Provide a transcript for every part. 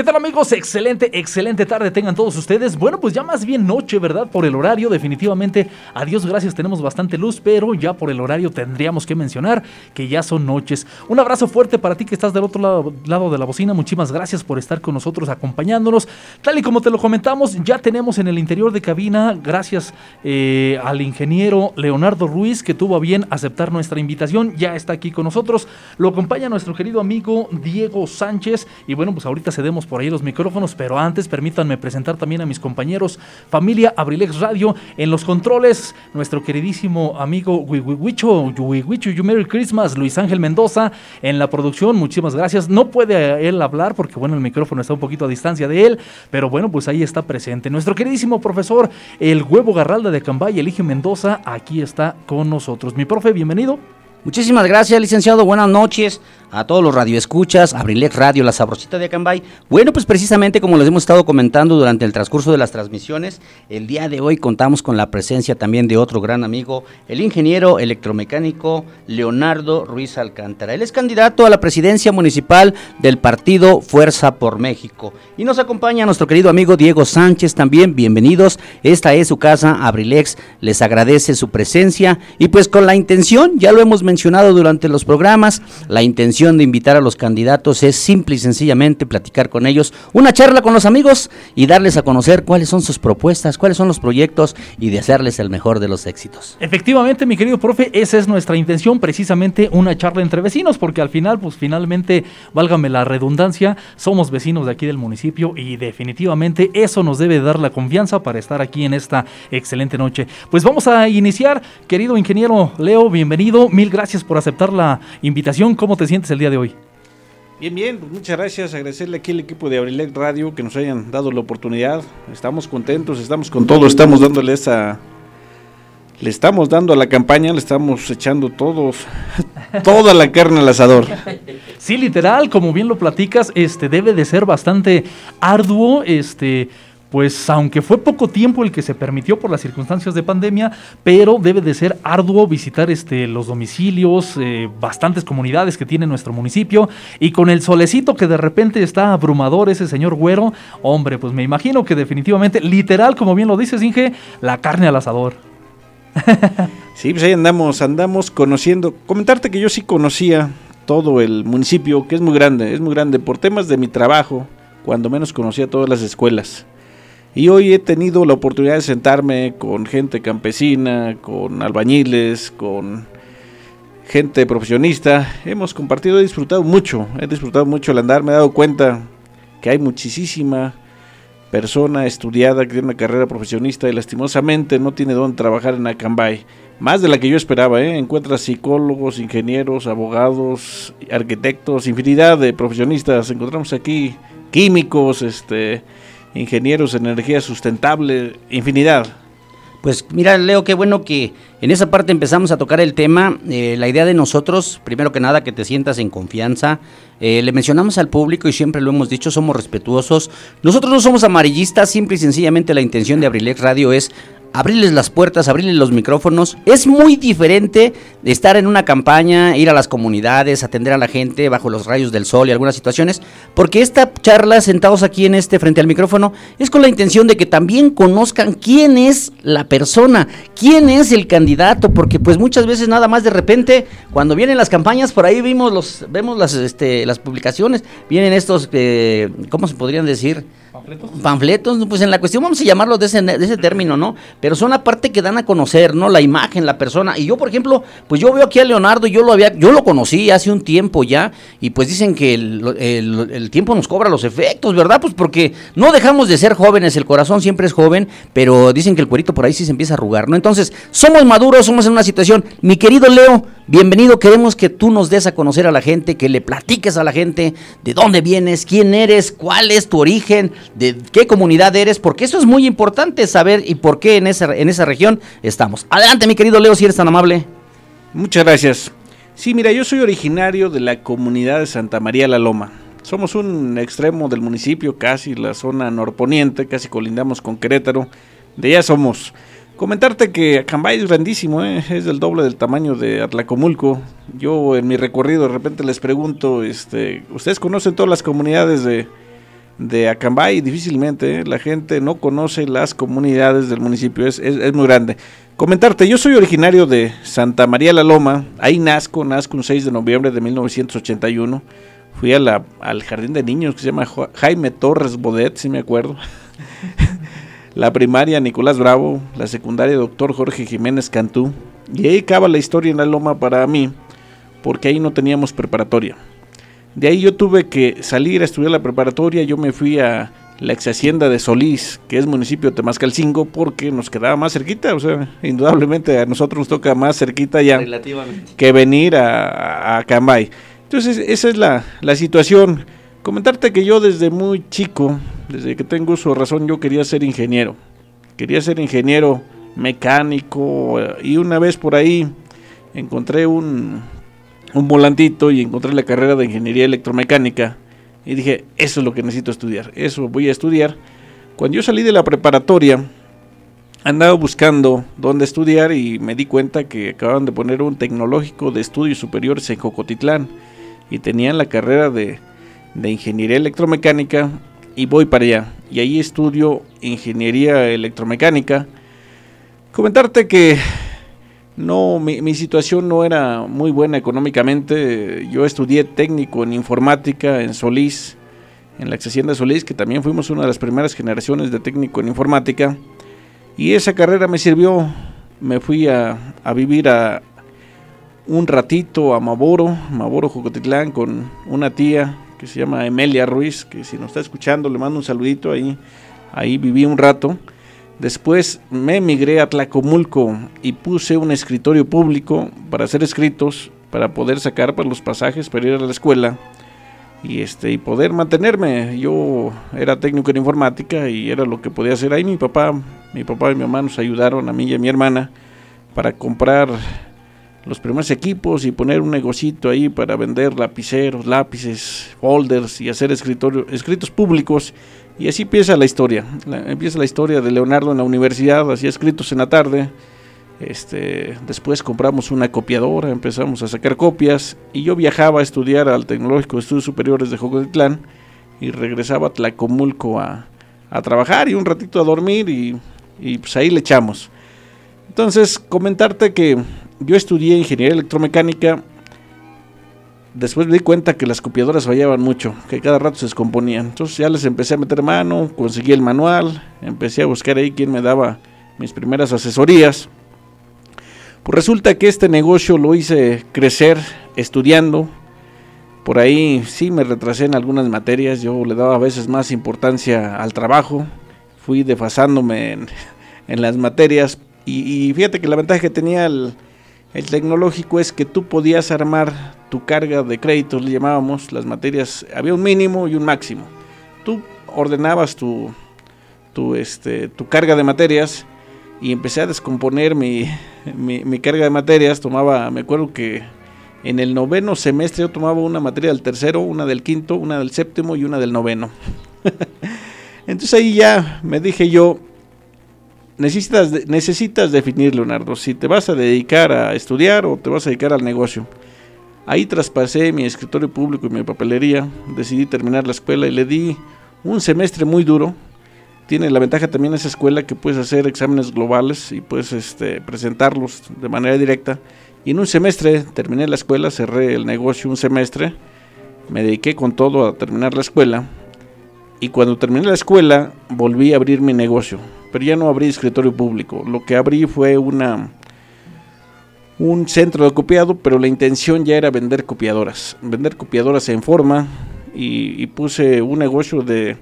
¿Qué tal amigos? Excelente, excelente tarde tengan todos ustedes. Bueno, pues ya más bien noche, ¿verdad? Por el horario, definitivamente, a Dios gracias, tenemos bastante luz, pero ya por el horario tendríamos que mencionar que ya son noches. Un abrazo fuerte para ti que estás del otro lado, lado de la bocina. Muchísimas gracias por estar con nosotros acompañándonos. Tal y como te lo comentamos, ya tenemos en el interior de cabina, gracias eh, al ingeniero Leonardo Ruiz, que tuvo a bien aceptar nuestra invitación, ya está aquí con nosotros. Lo acompaña nuestro querido amigo Diego Sánchez. Y bueno, pues ahorita cedemos por ahí los micrófonos, pero antes permítanme presentar también a mis compañeros, familia Abrilex Radio, en los controles, nuestro queridísimo amigo Wiwiwicho, Wiwiwicho, You Merry Christmas, Luis Ángel Mendoza, en la producción, muchísimas gracias. No puede él hablar porque, bueno, el micrófono está un poquito a distancia de él, pero bueno, pues ahí está presente. Nuestro queridísimo profesor, el huevo Garralda de Cambay, Elige Mendoza, aquí está con nosotros. Mi profe, bienvenido. Muchísimas gracias, licenciado. Buenas noches a todos los radioescuchas, Abrilex Radio, La Sabrosita de Acambay. Bueno, pues precisamente como les hemos estado comentando durante el transcurso de las transmisiones, el día de hoy contamos con la presencia también de otro gran amigo, el ingeniero electromecánico Leonardo Ruiz Alcántara. Él es candidato a la presidencia municipal del partido Fuerza por México. Y nos acompaña nuestro querido amigo Diego Sánchez también. Bienvenidos. Esta es su casa, Abrilex. Les agradece su presencia y pues con la intención, ya lo hemos mencionado durante los programas, la intención de invitar a los candidatos es simple y sencillamente platicar con ellos, una charla con los amigos y darles a conocer cuáles son sus propuestas, cuáles son los proyectos y desearles el mejor de los éxitos. Efectivamente, mi querido profe, esa es nuestra intención, precisamente una charla entre vecinos, porque al final, pues finalmente, válgame la redundancia, somos vecinos de aquí del municipio y definitivamente eso nos debe dar la confianza para estar aquí en esta excelente noche. Pues vamos a iniciar, querido ingeniero Leo, bienvenido, mil gracias por aceptar la invitación, ¿cómo te sientes? el día de hoy? Bien, bien, pues muchas gracias. Agradecerle aquí al equipo de Abrilec Radio que nos hayan dado la oportunidad. Estamos contentos, estamos con todo, estamos dándole esa. Le estamos dando a la campaña, le estamos echando todos, toda la carne al asador. Sí, literal, como bien lo platicas, este debe de ser bastante arduo, este pues aunque fue poco tiempo el que se permitió por las circunstancias de pandemia, pero debe de ser arduo visitar este, los domicilios, eh, bastantes comunidades que tiene nuestro municipio, y con el solecito que de repente está abrumador ese señor güero, hombre, pues me imagino que definitivamente, literal, como bien lo dices, Inge, la carne al asador. sí, pues ahí andamos, andamos conociendo, comentarte que yo sí conocía todo el municipio, que es muy grande, es muy grande, por temas de mi trabajo, cuando menos conocía todas las escuelas. Y hoy he tenido la oportunidad de sentarme con gente campesina, con albañiles, con gente profesionista. Hemos compartido, he disfrutado mucho, he disfrutado mucho el andar. Me he dado cuenta que hay muchísima persona estudiada que tiene una carrera profesionista y lastimosamente no tiene dónde trabajar en Acambay. Más de la que yo esperaba, ¿eh? Encuentra psicólogos, ingenieros, abogados, arquitectos, infinidad de profesionistas. Encontramos aquí químicos, este ingenieros en energía sustentable, infinidad. Pues mira, Leo, qué bueno que en esa parte empezamos a tocar el tema. Eh, la idea de nosotros, primero que nada, que te sientas en confianza. Eh, le mencionamos al público y siempre lo hemos dicho, somos respetuosos. Nosotros no somos amarillistas, simple y sencillamente la intención de Abrilex Radio es abrirles las puertas, abrirles los micrófonos. Es muy diferente de estar en una campaña, ir a las comunidades, atender a la gente bajo los rayos del sol y algunas situaciones, porque esta charla sentados aquí en este frente al micrófono es con la intención de que también conozcan quién es la persona, quién es el candidato, porque pues muchas veces nada más de repente cuando vienen las campañas por ahí vimos los vemos las este, las publicaciones, vienen estos eh, ¿cómo se podrían decir? ¿Panfletos? Panfletos, pues en la cuestión vamos a llamarlo de ese, término, ¿no? Pero son la parte que dan a conocer, ¿no? La imagen, la persona. Y yo, por ejemplo, pues yo veo aquí a Leonardo, yo lo había, yo lo conocí hace un tiempo ya, y pues dicen que el, el, tiempo nos cobra los efectos, ¿verdad? Pues porque no dejamos de ser jóvenes, el corazón siempre es joven, pero dicen que el cuerito por ahí sí se empieza a arrugar, ¿no? Entonces, somos maduros, somos en una situación. Mi querido Leo, bienvenido, queremos que tú nos des a conocer a la gente, que le platiques a la gente de dónde vienes, quién eres, cuál es tu origen, de qué comunidad eres, porque eso es muy importante saber y por qué en esa, en esa región estamos. Adelante, mi querido Leo, si eres tan amable. Muchas gracias. Sí, mira, yo soy originario de la comunidad de Santa María la Loma. Somos un extremo del municipio, casi la zona norponiente, casi colindamos con Querétaro. De allá somos. Comentarte que Acambay es grandísimo, ¿eh? es del doble del tamaño de Atlacomulco. Yo en mi recorrido de repente les pregunto, este, ¿ustedes conocen todas las comunidades de, de Acambay? Difícilmente, ¿eh? la gente no conoce las comunidades del municipio, es, es, muy grande. Comentarte, yo soy originario de Santa María la Loma, ahí nazco, nazco un 6 de noviembre de 1981. Fui a la, al jardín de niños que se llama Jaime Torres Bodet, si me acuerdo. la primaria Nicolás Bravo, la secundaria doctor Jorge Jiménez Cantú, y ahí acaba la historia en la loma para mí, porque ahí no teníamos preparatoria. De ahí yo tuve que salir a estudiar la preparatoria, yo me fui a la ex hacienda de Solís, que es municipio de Temascalcingo, porque nos quedaba más cerquita, o sea, indudablemente a nosotros nos toca más cerquita ya que venir a, a Cambay. Entonces, esa es la, la situación. Comentarte que yo desde muy chico desde que tengo su razón yo quería ser ingeniero. Quería ser ingeniero mecánico eh, y una vez por ahí encontré un, un volantito y encontré la carrera de ingeniería electromecánica y dije, eso es lo que necesito estudiar, eso voy a estudiar. Cuando yo salí de la preparatoria, andaba buscando dónde estudiar y me di cuenta que acababan de poner un tecnológico de estudios superiores en Cocotitlán y tenían la carrera de, de ingeniería electromecánica y voy para allá. Y ahí estudio ingeniería electromecánica. Comentarte que no, mi, situación no era muy buena económicamente. Yo estudié técnico en informática en Solís, en la ex de Solís, que también fuimos una de las primeras generaciones de técnico en informática. Y esa carrera me sirvió. Me fui a, a vivir a un ratito a Maboro, Maboro Jocotitlán, con una tía que se llama Emelia Ruiz, que si nos está escuchando le mando un saludito ahí, ahí viví un rato. Después me emigré a Tlacomulco y puse un escritorio público para hacer escritos, para poder sacar para los pasajes para ir a la escuela y este y poder mantenerme. Yo era técnico en informática y era lo que podía hacer ahí. Mi papá, mi papá y mi mamá nos ayudaron a mí y a mi hermana para comprar los primeros equipos y poner un negocito ahí para vender lapiceros, lápices, folders y hacer escritos públicos. Y así empieza la historia. empieza la historia de Leonardo en la universidad, hacía escritos en la tarde. Este, después compramos una copiadora, empezamos a sacar copias y yo viajaba a estudiar al Tecnológico de Estudios Superiores de Jocotitlán y regresaba a Tlacomulco a, a trabajar y un ratito a dormir y, y pues ahí le echamos. Entonces, comentarte que yo estudié ingeniería electromecánica. Después me di cuenta que las copiadoras fallaban mucho, que cada rato se descomponían. Entonces ya les empecé a meter mano, conseguí el manual, empecé a buscar ahí quién me daba mis primeras asesorías. Pues resulta que este negocio lo hice crecer estudiando. Por ahí sí me retrasé en algunas materias, yo le daba a veces más importancia al trabajo, fui desfasándome en, las materias y, y, fíjate que la ventaja que tenía el, el tecnológico es que tú podías armar tu carga de créditos, le llamábamos las materias, había un mínimo y un máximo. Tú ordenabas tu, tu, este, tu carga de materias y empecé a descomponer mi, mi, carga de materias. Tomaba, me acuerdo que en el noveno semestre yo tomaba una materia del tercero, una del quinto, una del séptimo y una del noveno. Entonces ahí ya me dije yo, necesitas, necesitas definir, Leonardo, si te vas a dedicar a estudiar o te vas a dedicar al negocio. Ahí traspasé mi escritorio público y mi papelería, decidí terminar la escuela y le di un semestre muy duro. Tiene la ventaja también esa escuela que puedes hacer exámenes globales y puedes este, presentarlos de manera directa. Y en un semestre terminé la escuela, cerré el negocio un semestre, me dediqué con todo a terminar la escuela. Y cuando terminé la escuela volví a abrir mi negocio pero ya no abrí escritorio público. Lo que abrí fue una un centro de copiado, pero la intención ya era vender copiadoras, vender copiadoras en forma y, puse un negocio de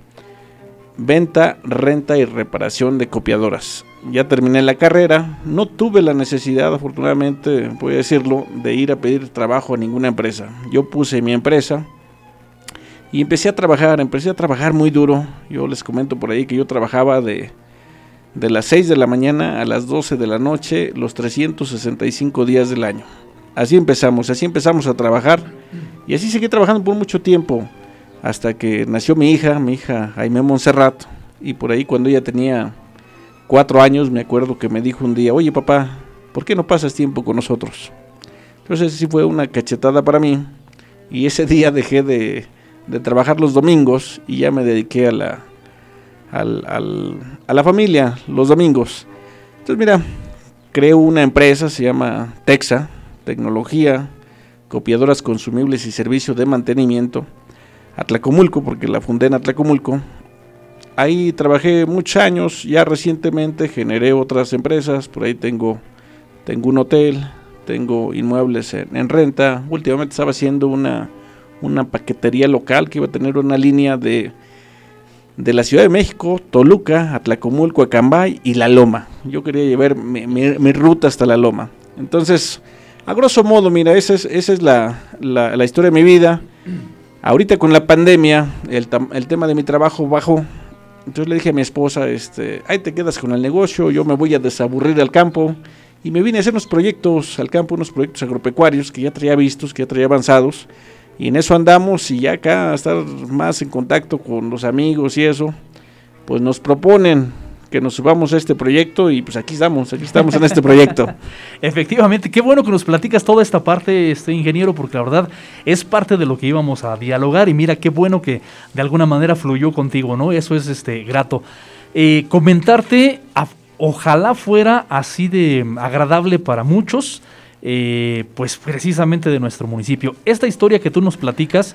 venta, renta y reparación de copiadoras. Ya terminé la carrera, no tuve la necesidad, afortunadamente, voy a decirlo, de ir a pedir trabajo a ninguna empresa. Yo puse mi empresa y empecé a trabajar, empecé a trabajar muy duro. Yo les comento por ahí que yo trabajaba de de las 6 de la mañana a las 12 de la noche, los 365 días del año. Así empezamos, así empezamos a trabajar y así seguí trabajando por mucho tiempo hasta que nació mi hija, mi hija Jaime Montserrat, y por ahí cuando ella tenía cuatro años, me acuerdo que me dijo un día, oye papá, ¿por qué no pasas tiempo con nosotros? Entonces sí fue una cachetada para mí y ese día dejé de, trabajar los domingos y ya me dediqué a la, a la familia los domingos. Entonces mira, creo una empresa, se llama Texa, tecnología, copiadoras consumibles y servicio de mantenimiento, Atlacomulco, porque la fundé en Atlacomulco. Ahí trabajé muchos años, ya recientemente generé otras empresas, por ahí tengo, tengo un hotel, tengo inmuebles en, renta, últimamente estaba haciendo una, una paquetería local que iba a tener una línea de, de la Ciudad de México, Toluca, Atlacomulco, Acambay y La Loma. Yo quería llevar mi, ruta hasta La Loma. Entonces, a grosso modo, mira, esa es, esa es la, la, historia de mi vida. Ahorita con la pandemia, el, el, tema de mi trabajo bajó. Entonces le dije a mi esposa, este, ahí te quedas con el negocio, yo me voy a desaburrir al campo y me vine a hacer unos proyectos al campo, unos proyectos agropecuarios que ya traía vistos, que ya traía avanzados. Y en eso andamos y ya acá estar más en contacto con los amigos y eso, pues nos proponen que nos subamos a este proyecto y pues aquí estamos, aquí estamos en este proyecto. Efectivamente, qué bueno que nos platicas toda esta parte, este ingeniero, porque la verdad es parte de lo que íbamos a dialogar y mira qué bueno que de alguna manera fluyó contigo, ¿no? Eso es este grato. Eh, comentarte, ojalá fuera así de agradable para muchos, eh, pues precisamente de nuestro municipio. Esta historia que tú nos platicas,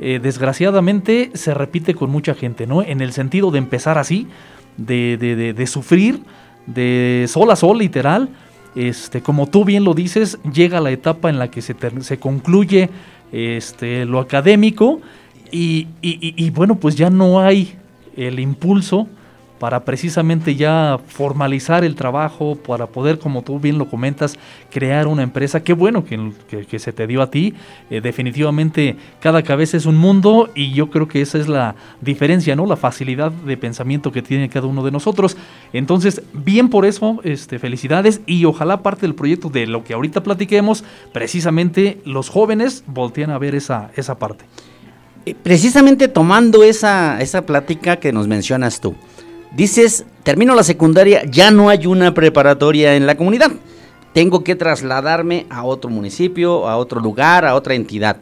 eh, desgraciadamente se repite con mucha gente, ¿no? En el sentido de empezar así, de, de, de, sufrir, de sol a sol, literal. Este, como tú bien lo dices, llega la etapa en la que se, se concluye este, lo académico y, y bueno, pues ya no hay el impulso para precisamente ya formalizar el trabajo, para poder, como tú bien lo comentas, crear una empresa. Qué bueno que, se te dio a ti. Eh, definitivamente cada cabeza es un mundo y yo creo que esa es la diferencia, ¿no? La facilidad de pensamiento que tiene cada uno de nosotros. Entonces, bien por eso, este, felicidades y ojalá parte del proyecto de lo que ahorita platiquemos, precisamente los jóvenes voltean a ver esa, esa parte. Eh, precisamente tomando esa, esa plática que nos mencionas tú. Dices, termino la secundaria, ya no hay una preparatoria en la comunidad. Tengo que trasladarme a otro municipio, a otro lugar, a otra entidad.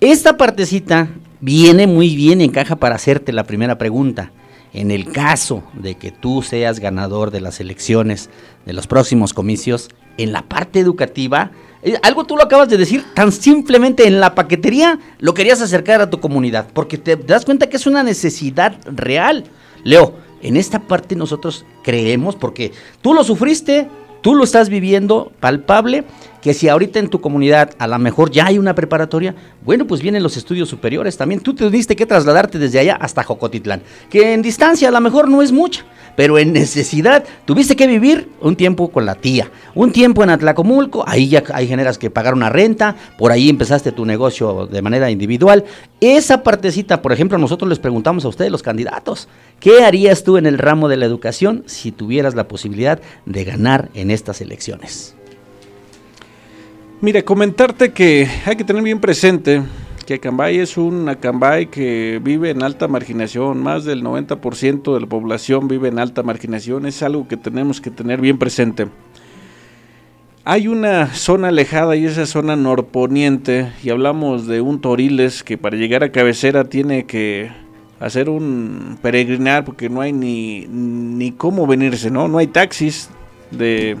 Esta partecita viene muy bien, encaja para hacerte la primera pregunta. En el caso de que tú seas ganador de las elecciones de los próximos comicios, en la parte educativa, eh, algo tú lo acabas de decir, tan simplemente en la paquetería lo querías acercar a tu comunidad, porque te das cuenta que es una necesidad real. Leo, en esta parte nosotros creemos, porque tú lo sufriste, tú lo estás viviendo palpable, que si ahorita en tu comunidad a lo mejor ya hay una preparatoria, bueno, pues vienen los estudios superiores también. Tú te tuviste que trasladarte desde allá hasta Jocotitlán, que en distancia a lo mejor no es mucha, pero en necesidad tuviste que vivir un tiempo con la tía, un tiempo en Atlacomulco, ahí ya hay generas que pagar una renta, por ahí empezaste tu negocio de manera individual. Esa partecita, por ejemplo, nosotros les preguntamos a ustedes los candidatos, ¿qué harías tú en el ramo de la educación si tuvieras la posibilidad de ganar en estas elecciones? Mira, comentarte que hay que tener bien presente que Acambay es un Acambay que vive en alta marginación, más del 90% de la población vive en alta marginación, es algo que tenemos que tener bien presente. Hay una zona alejada y esa zona norponiente, y hablamos de un Toriles que para llegar a cabecera tiene que hacer un peregrinar porque no hay ni, ni cómo venirse, ¿no? No hay taxis de,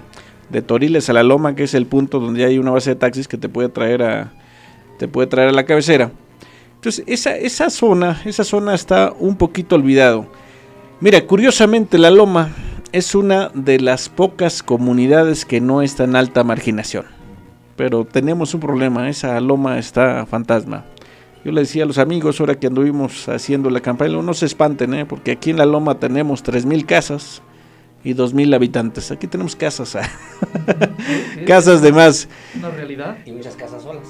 de Toriles a la Loma, que es el punto donde hay una base de taxis que te puede traer a, te puede traer a la cabecera. Entonces, esa, esa zona, esa zona está un poquito olvidado. Mira, curiosamente la Loma es una de las pocas comunidades que no está en alta marginación. Pero tenemos un problema, esa Loma está fantasma. Yo le decía a los amigos, ahora que anduvimos haciendo la campaña, no se espanten, ¿eh? porque aquí en la Loma tenemos 3.000 casas y 2.000 habitantes. Aquí tenemos casas, casas de más. Una realidad. Y muchas casas solas.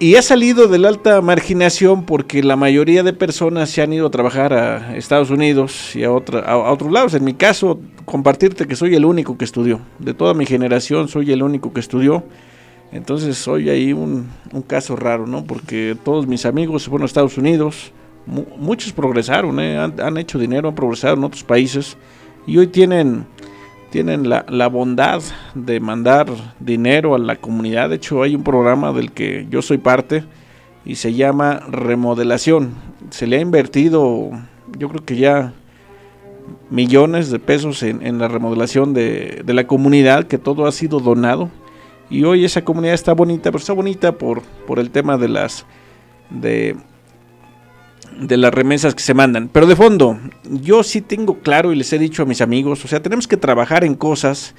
Y ha salido de la alta marginación porque la mayoría de personas se han ido a trabajar a Estados Unidos y a, otra, a, otros lados. En mi caso, compartirte que soy el único que estudió. De toda mi generación soy el único que estudió. Entonces soy ahí un, caso raro, ¿no? Porque todos mis amigos se fueron a Estados Unidos. muchos progresaron, ¿eh? han, han, hecho dinero, han progresado en otros países. Y hoy tienen, tienen la, la bondad de mandar dinero a la comunidad. De hecho, hay un programa del que yo soy parte y se llama remodelación. Se le ha invertido, yo creo que ya millones de pesos en, la remodelación de, la comunidad, que todo ha sido donado. Y hoy esa comunidad está bonita, pero está bonita por, por el tema de las de, de las remesas que se mandan. Pero de fondo, yo sí tengo claro y les he dicho a mis amigos, o sea, tenemos que trabajar en cosas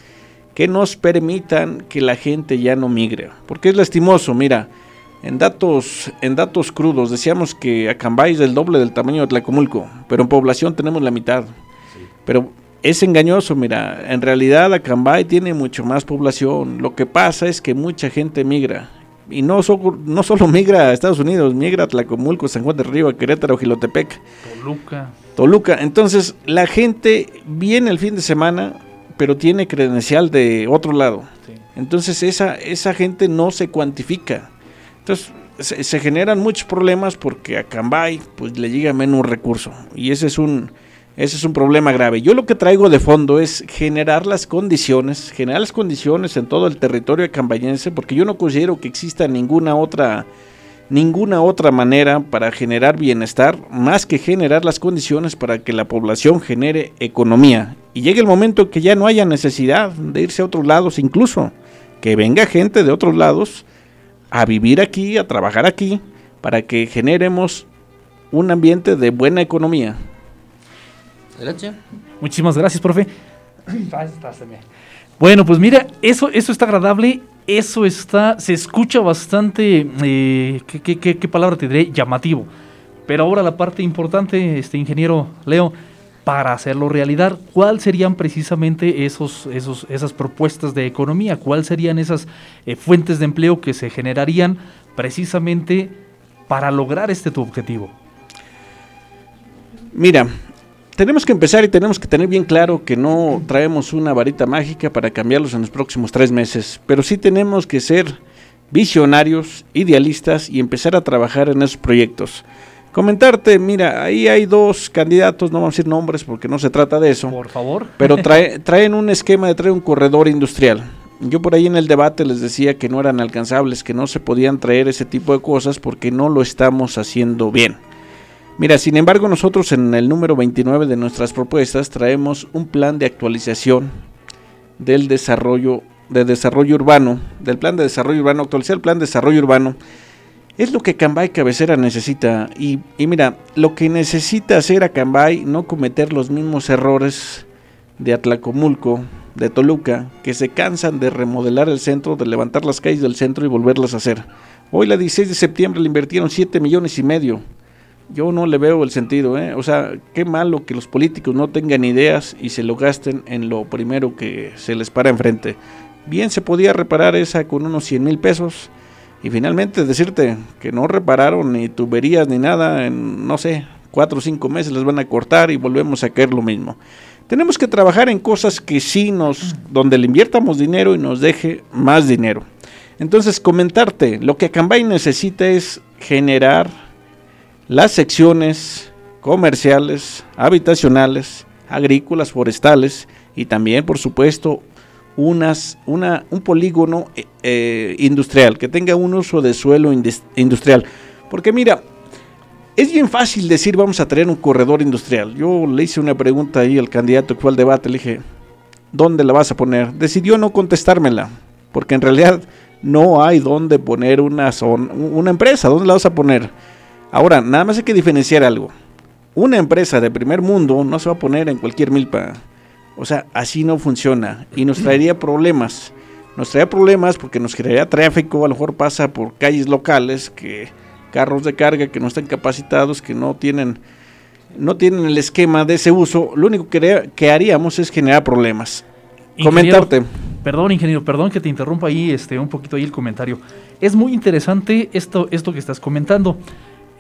que nos permitan que la gente ya no migre. Porque es lastimoso, mira, en datos, en datos crudos decíamos que Acambay es el doble del tamaño de Tlacomulco, pero en población tenemos la mitad. Pero es engañoso, mira, en realidad Acambay tiene mucho más población. Lo que pasa es que mucha gente migra. Y no, no solo migra a Estados Unidos, migra a Tlacomulco, San Juan de Río, Querétaro, Gilotepec. Toluca. Toluca. Entonces, la gente viene el fin de semana, pero tiene credencial de otro lado. Entonces, esa, esa gente no se cuantifica. Entonces, se, generan muchos problemas porque a Cambay pues, le llega menos recurso. Y ese es un ese es un problema grave. Yo lo que traigo de fondo es generar las condiciones, generar las condiciones en todo el territorio cambayense, porque yo no considero que exista ninguna otra ninguna otra manera para generar bienestar más que generar las condiciones para que la población genere economía y llegue el momento que ya no haya necesidad de irse a otros lados, incluso que venga gente de otros lados a vivir aquí, a trabajar aquí, para que generemos un ambiente de buena economía. Muchísimas gracias, profe. Bueno, pues mira, eso, eso está agradable, eso está, se escucha bastante, eh, ¿qué, qué, palabra te diré? Llamativo. Pero ahora la parte importante, este ingeniero Leo, para hacerlo realidad, ¿cuáles serían precisamente esos, esos, esas propuestas de economía? ¿Cuáles serían esas eh, fuentes de empleo que se generarían precisamente para lograr este tu objetivo? Mira, tenemos que empezar y tenemos que tener bien claro que no traemos una varita mágica para cambiarlos en los próximos tres meses, pero sí tenemos que ser visionarios, idealistas y empezar a trabajar en esos proyectos. Comentarte, mira, ahí hay dos candidatos, no vamos a decir nombres porque no se trata de eso. Por favor. Pero traen un esquema de traer un corredor industrial. Yo por ahí en el debate les decía que no eran alcanzables, que no se podían traer ese tipo de cosas porque no lo estamos haciendo bien. Mira, sin embargo, nosotros en el número 29 de nuestras propuestas traemos un plan de actualización del desarrollo de desarrollo urbano, del plan de desarrollo urbano, actualizar el plan de desarrollo urbano es lo que Cambay Cabecera necesita. Y, mira, lo que necesita hacer a Cambay, no cometer los mismos errores de Atlacomulco, de Toluca, que se cansan de remodelar el centro, de levantar las calles del centro y volverlas a hacer. Hoy la 16 de septiembre le invirtieron 7 millones y medio. Yo no le veo el sentido, ¿eh? O sea, qué malo que los políticos no tengan ideas y se lo gasten en lo primero que se les para enfrente. Bien se podía reparar esa con unos 100 mil pesos y finalmente decirte que no repararon ni tuberías ni nada, en no sé, cuatro o cinco meses les van a cortar y volvemos a caer lo mismo. Tenemos que trabajar en cosas que sí nos, donde le inviertamos dinero y nos deje más dinero. Entonces, comentarte, lo que Cambay necesita es generar las secciones comerciales, habitacionales, agrícolas, forestales y también, por supuesto, unas, una, un polígono eh, eh, industrial, que tenga un uso de suelo industrial. Porque mira, es bien fácil decir vamos a tener un corredor industrial. Yo le hice una pregunta ahí al candidato que fue al debate, le dije, ¿dónde la vas a poner? Decidió no contestármela, porque en realidad no hay dónde poner una, zona, una empresa, ¿dónde la vas a poner? Ahora, nada más hay que diferenciar algo. Una empresa de primer mundo no se va a poner en cualquier milpa. O sea, así no funciona y nos traería problemas. Nos traería problemas porque nos crearía tráfico, a lo mejor pasa por calles locales, que carros de carga que no están capacitados, que no tienen no tienen el esquema de ese uso, lo único que, que haríamos es generar problemas. Comentarte. Perdón, ingeniero, perdón que te interrumpa ahí este, un poquito ahí el comentario. Es muy interesante esto, esto que estás comentando.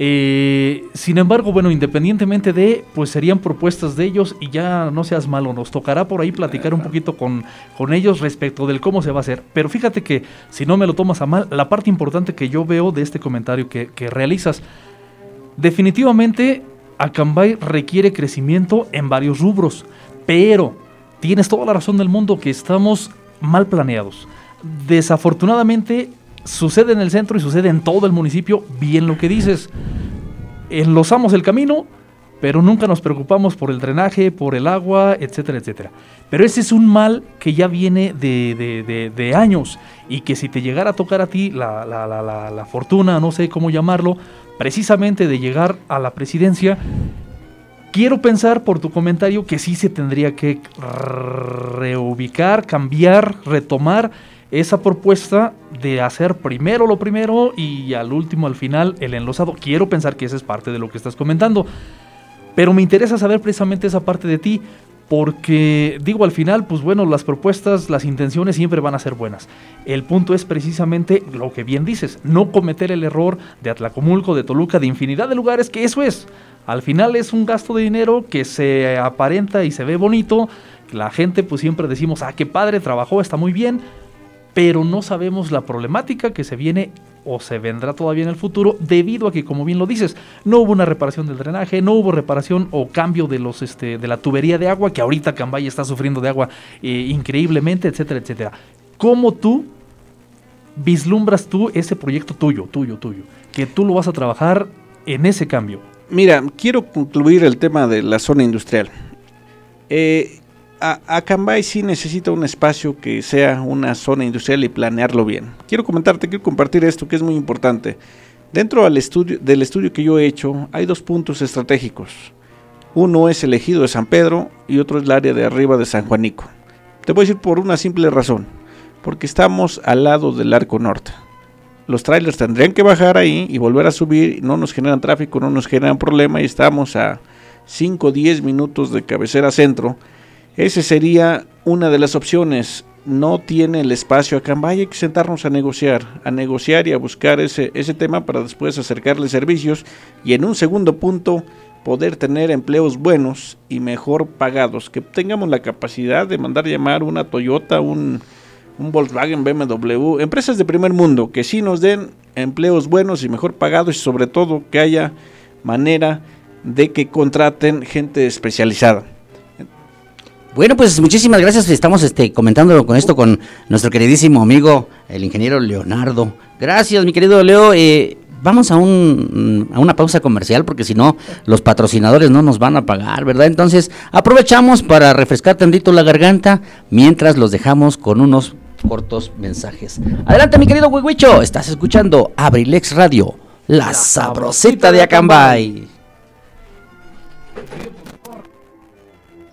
Eh, sin embargo, bueno, independientemente de, pues serían propuestas de ellos y ya no seas malo, nos tocará por ahí platicar un poquito con, con ellos respecto del cómo se va a hacer. Pero fíjate que, si no me lo tomas a mal, la parte importante que yo veo de este comentario que, que realizas, definitivamente Acambay requiere crecimiento en varios rubros, pero tienes toda la razón del mundo que estamos mal planeados. Desafortunadamente sucede en el centro y sucede en todo el municipio, bien lo que dices. Enlosamos el camino, pero nunca nos preocupamos por el drenaje, por el agua, etcétera, etcétera. Pero ese es un mal que ya viene de, años y que si te llegara a tocar a ti la, la fortuna, no sé cómo llamarlo, precisamente de llegar a la presidencia, quiero pensar por tu comentario que sí se tendría que reubicar, cambiar, retomar esa propuesta de hacer primero lo primero y al último, al final, el enlosado. Quiero pensar que esa es parte de lo que estás comentando. Pero me interesa saber precisamente esa parte de ti, porque digo al final, pues bueno, las propuestas, las intenciones siempre van a ser buenas. El punto es precisamente lo que bien dices, no cometer el error de Atlacomulco, de Toluca, de infinidad de lugares, que eso es. Al final es un gasto de dinero que se aparenta y se ve bonito. La gente pues siempre decimos, ah, qué padre, trabajó, está muy bien, pero no sabemos la problemática que se viene o se vendrá todavía en el futuro debido a que como bien lo dices no hubo una reparación del drenaje no hubo reparación o cambio de los este de la tubería de agua que ahorita Cambay está sufriendo de agua eh, increíblemente etcétera etcétera. Cómo tú vislumbras tú ese proyecto tuyo tuyo tuyo que tú lo vas a trabajar en ese cambio. Mira quiero concluir el tema de la zona industrial. Eh, a, Cambay sí necesita un espacio que sea una zona industrial y planearlo bien. Quiero comentarte, quiero compartir esto que es muy importante. Dentro del estudio, del estudio que yo he hecho hay dos puntos estratégicos. Uno es el ejido de San Pedro y otro es el área de arriba de San Juanico. Te voy a decir por una simple razón, porque estamos al lado del arco norte. Los trailers tendrían que bajar ahí y volver a subir, no nos generan tráfico, no nos generan problema y estamos a 5 o 10 minutos de cabecera centro esa sería una de las opciones. No tiene el espacio acá. Vaya que sentarnos a negociar, a negociar y a buscar ese, ese tema para después acercarle servicios y en un segundo punto poder tener empleos buenos y mejor pagados. Que tengamos la capacidad de mandar llamar una Toyota, un, un Volkswagen, BMW, empresas de primer mundo que sí nos den empleos buenos y mejor pagados y sobre todo que haya manera de que contraten gente especializada. Bueno, pues muchísimas gracias. Estamos este, comentándolo con esto con nuestro queridísimo amigo, el ingeniero Leonardo. Gracias, mi querido Leo. Eh, vamos a, un, a una pausa comercial porque si no, los patrocinadores no nos van a pagar, ¿verdad? Entonces, aprovechamos para refrescar tantito la garganta mientras los dejamos con unos cortos mensajes. Adelante, mi querido Huihuicho. Estás escuchando Abrilex Radio, la, sabrosita de Acambay.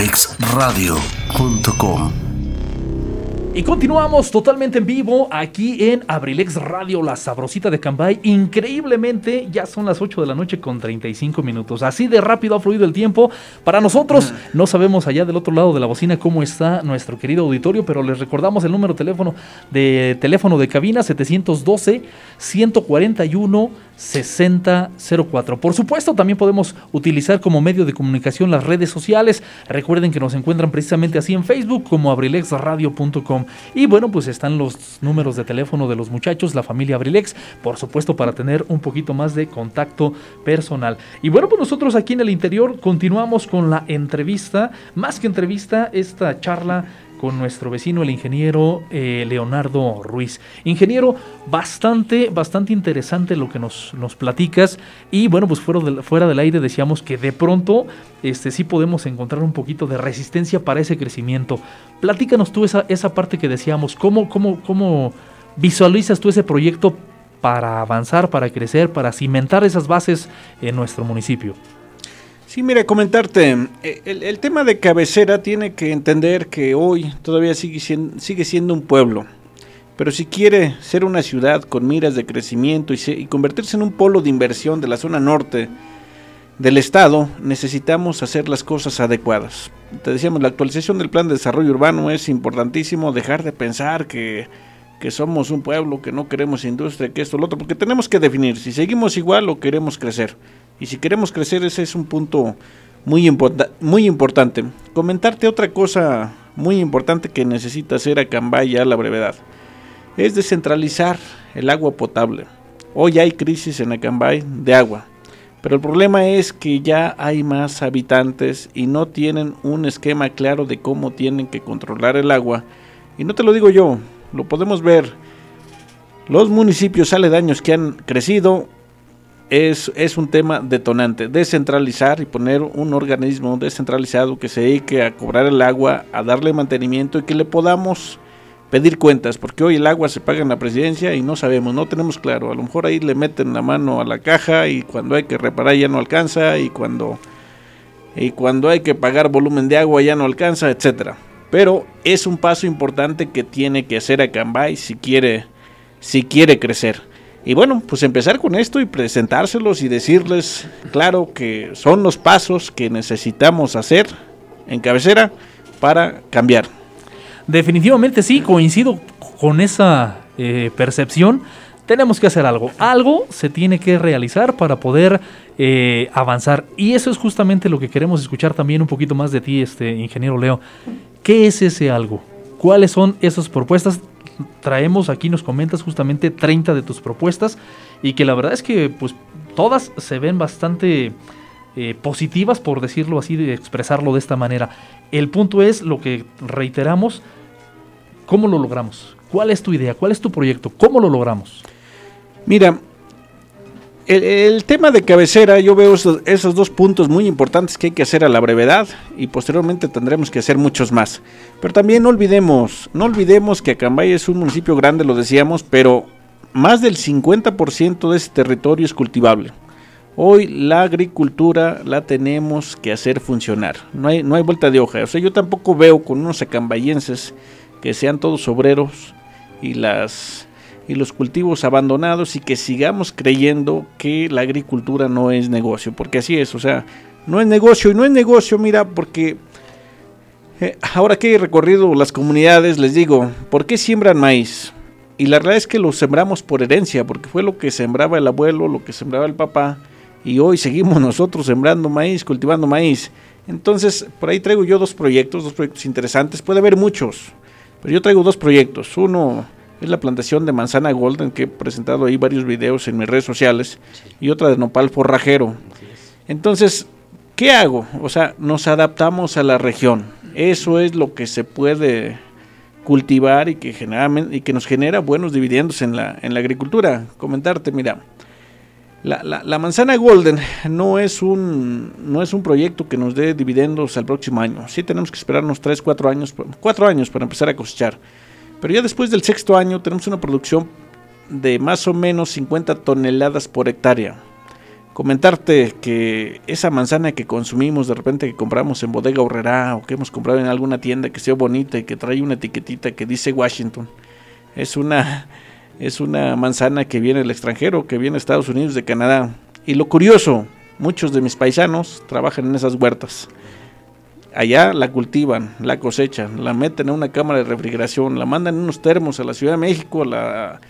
abrilexradio.com y continuamos totalmente en vivo aquí en Abrilex Radio, la sabrosita de Cambay. Increíblemente, ya son las 8 de la noche con 35 minutos. Así de rápido ha fluido el tiempo. Para nosotros, no sabemos allá del otro lado de la bocina cómo está nuestro querido auditorio, pero les recordamos el número de teléfono de teléfono de cabina 712 141 6004. Por supuesto, también podemos utilizar como medio de comunicación las redes sociales. Recuerden que nos encuentran precisamente así en Facebook como abrilexradio.com. Y bueno, pues están los números de teléfono de los muchachos, la familia Abrilex, por supuesto, para tener un poquito más de contacto personal. Y bueno, pues nosotros aquí en el interior continuamos con la entrevista, más que entrevista, esta charla con nuestro vecino, el ingeniero eh, Leonardo Ruiz. Ingeniero, bastante, bastante interesante lo que nos, nos platicas. Y bueno, pues fuera, fuera del aire decíamos que de pronto este, sí podemos encontrar un poquito de resistencia para ese crecimiento. Platícanos tú esa, esa parte que decíamos, ¿cómo, cómo, cómo visualizas tú ese proyecto para avanzar, para crecer, para cimentar esas bases en nuestro municipio? Sí, mira, comentarte, eh, el, tema de cabecera tiene que entender que hoy todavía sigue siendo, un pueblo, pero si quiere ser una ciudad con miras de crecimiento y, y convertirse en un polo de inversión de la zona norte del estado, necesitamos hacer las cosas adecuadas. Te decíamos, la actualización del plan de desarrollo urbano es importantísimo, dejar de pensar que, que somos un pueblo, que no queremos industria, que esto, lo otro, porque tenemos que definir si seguimos igual o queremos crecer. Y si queremos crecer, ese es un punto muy, muy importante. Comentarte otra cosa muy importante que necesita hacer Acambay ya a la brevedad. Es descentralizar el agua potable. Hoy hay crisis en Acambay de agua. Pero el problema es que ya hay más habitantes y no tienen un esquema claro de cómo tienen que controlar el agua. Y no te lo digo yo, lo podemos ver. Los municipios aledaños que han crecido es, es, un tema detonante. Descentralizar y poner un organismo descentralizado que se dedique a cobrar el agua, a darle mantenimiento y que le podamos pedir cuentas, porque hoy el agua se paga en la presidencia y no sabemos, no tenemos claro. A lo mejor ahí le meten la mano a la caja y cuando hay que reparar ya no alcanza y cuando, y cuando hay que pagar volumen de agua ya no alcanza, etcétera. Pero es un paso importante que tiene que hacer Acambay si quiere, si quiere crecer. Y bueno, pues empezar con esto y presentárselos y decirles, claro, que son los pasos que necesitamos hacer en cabecera para cambiar. Definitivamente sí, coincido con esa eh, percepción. Tenemos que hacer algo. Algo se tiene que realizar para poder eh, avanzar. Y eso es justamente lo que queremos escuchar también un poquito más de ti, este ingeniero Leo. ¿Qué es ese algo? ¿Cuáles son esas propuestas? Traemos aquí, nos comentas justamente 30 de tus propuestas y que la verdad es que pues todas se ven bastante eh, positivas, por decirlo así, de expresarlo de esta manera. El punto es lo que reiteramos, ¿cómo lo logramos? ¿Cuál es tu idea? ¿Cuál es tu proyecto? ¿Cómo lo logramos? Mira, el, tema de cabecera, yo veo esos, dos puntos muy importantes que hay que hacer a la brevedad y posteriormente tendremos que hacer muchos más. Pero también no olvidemos, no olvidemos que Acambay es un municipio grande, lo decíamos, pero más del 50% de ese territorio es cultivable. Hoy la agricultura la tenemos que hacer funcionar. No hay, no hay vuelta de hoja. O sea, yo tampoco veo con unos acambayenses que sean todos obreros y las y los cultivos abandonados y que sigamos creyendo que la agricultura no es negocio, porque así es, o sea, no es negocio y no es negocio, mira, porque eh, ahora que he recorrido las comunidades, les digo, ¿por qué siembran maíz? Y la verdad es que lo sembramos por herencia, porque fue lo que sembraba el abuelo, lo que sembraba el papá, y hoy seguimos nosotros sembrando maíz, cultivando maíz. Entonces, por ahí traigo yo dos proyectos, dos proyectos interesantes, puede haber muchos, pero yo traigo dos proyectos. Uno es la plantación de manzana golden que he presentado ahí varios videos en mis redes sociales y otra de nopal forrajero. Entonces, ¿qué hago? O sea, nos adaptamos a la región. Eso es lo que se puede cultivar y que, generalmente, y que nos genera buenos dividendos en la, en la agricultura. Comentarte, mira, la, la, manzana golden no es, un, no es un proyecto que nos dé dividendos al próximo año. Sí tenemos que esperarnos 3, 4 años, 4 años para empezar a cosechar. Pero ya después del sexto año tenemos una producción de más o menos 50 toneladas por hectárea. Comentarte que esa manzana que consumimos de repente que compramos en bodega horrera o que hemos comprado en alguna tienda que sea bonita y que trae una etiquetita que dice Washington es una es una manzana que viene del extranjero que viene de Estados Unidos de Canadá. Y lo curioso muchos de mis paisanos trabajan en esas huertas allá la cultivan la cosechan la meten en una cámara de refrigeración la mandan en unos termos a la Ciudad de México a la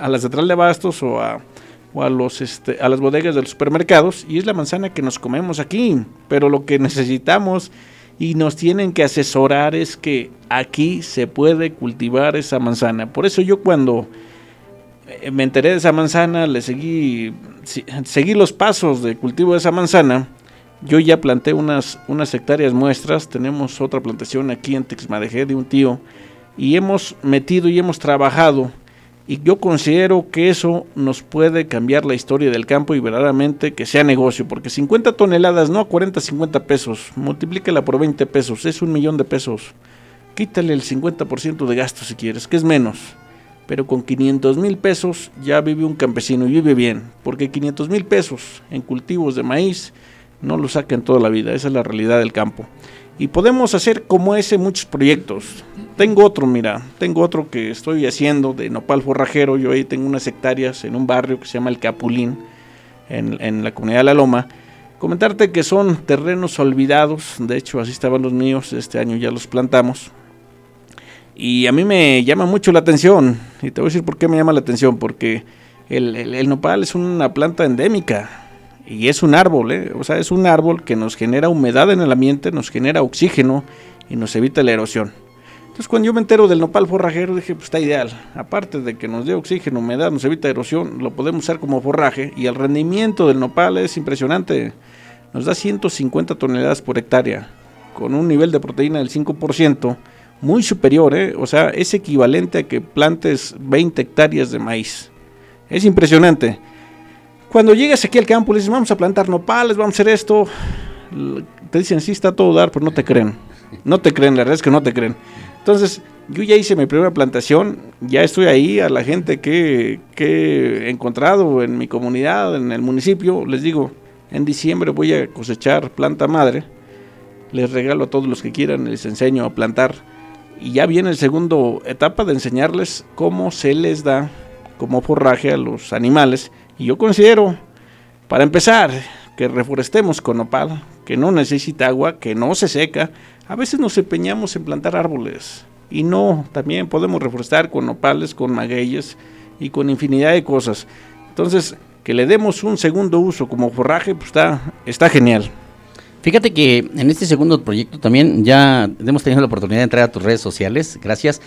a la central de abastos o a o a, los, este, a las bodegas de los supermercados y es la manzana que nos comemos aquí. Pero lo que necesitamos y nos tienen que asesorar es que aquí se puede cultivar esa manzana. Por eso yo cuando eh, me enteré de esa manzana, le seguí, seguí los pasos de cultivo de esa manzana. Yo ya planté unas, unas hectáreas muestras, tenemos otra plantación aquí en Texmadejé de un tío y hemos metido y hemos trabajado y yo considero que eso nos puede cambiar la historia del campo y verdaderamente que sea negocio, porque 50 toneladas, no 40, 50 pesos, multiplícala por 20 pesos, es un millón de pesos. Quítale el 50% de gasto si quieres, que es menos. Pero con 500 mil pesos ya vive un campesino y vive bien, porque 500 mil pesos en cultivos de maíz no lo sacan toda la vida, esa es la realidad del campo. Y podemos hacer como ese muchos proyectos. Tengo otro, mira, tengo otro que estoy haciendo de nopal forrajero. Yo ahí tengo unas hectáreas en un barrio que se llama El Capulín, en, la comunidad de La Loma. Comentarte que son terrenos olvidados, de hecho así estaban los míos, este año ya los plantamos. Y a mí me llama mucho la atención, y te voy a decir por qué me llama la atención, porque el nopal es una planta endémica, y es un árbol, ¿eh? o sea, es un árbol que nos genera humedad en el ambiente, nos genera oxígeno y nos evita la erosión. Entonces cuando yo me entero del nopal forrajero dije, pues está ideal. Aparte de que nos dé oxígeno, humedad, nos evita erosión, lo podemos usar como forraje y el rendimiento del nopal es impresionante. Nos da 150 toneladas por hectárea, con un nivel de proteína del 5%, muy superior, ¿eh? o sea, es equivalente a que plantes 20 hectáreas de maíz. Es impresionante. Cuando llegas aquí al campo, le dices, vamos a plantar nopales, vamos a hacer esto. Te dicen, sí, está todo dar, pero no te creen. No te creen, la verdad es que no te creen. Entonces, yo ya hice mi primera plantación, ya estoy ahí a la gente que, que he encontrado en mi comunidad, en el municipio. Les digo, en diciembre voy a cosechar planta madre. Les regalo a todos los que quieran, les enseño a plantar. Y ya viene el segundo etapa de enseñarles cómo se les da como forraje a los animales y yo considero, para empezar, que reforestemos con nopal, que no necesita agua, que no se seca. A veces nos empeñamos en plantar árboles y no, también podemos reforestar con nopales, con magueyes y con infinidad de cosas. Entonces, que le demos un segundo uso como forraje, pues está, está genial. Fíjate que en este segundo proyecto también ya hemos tenido la oportunidad de entrar a tus redes sociales, gracias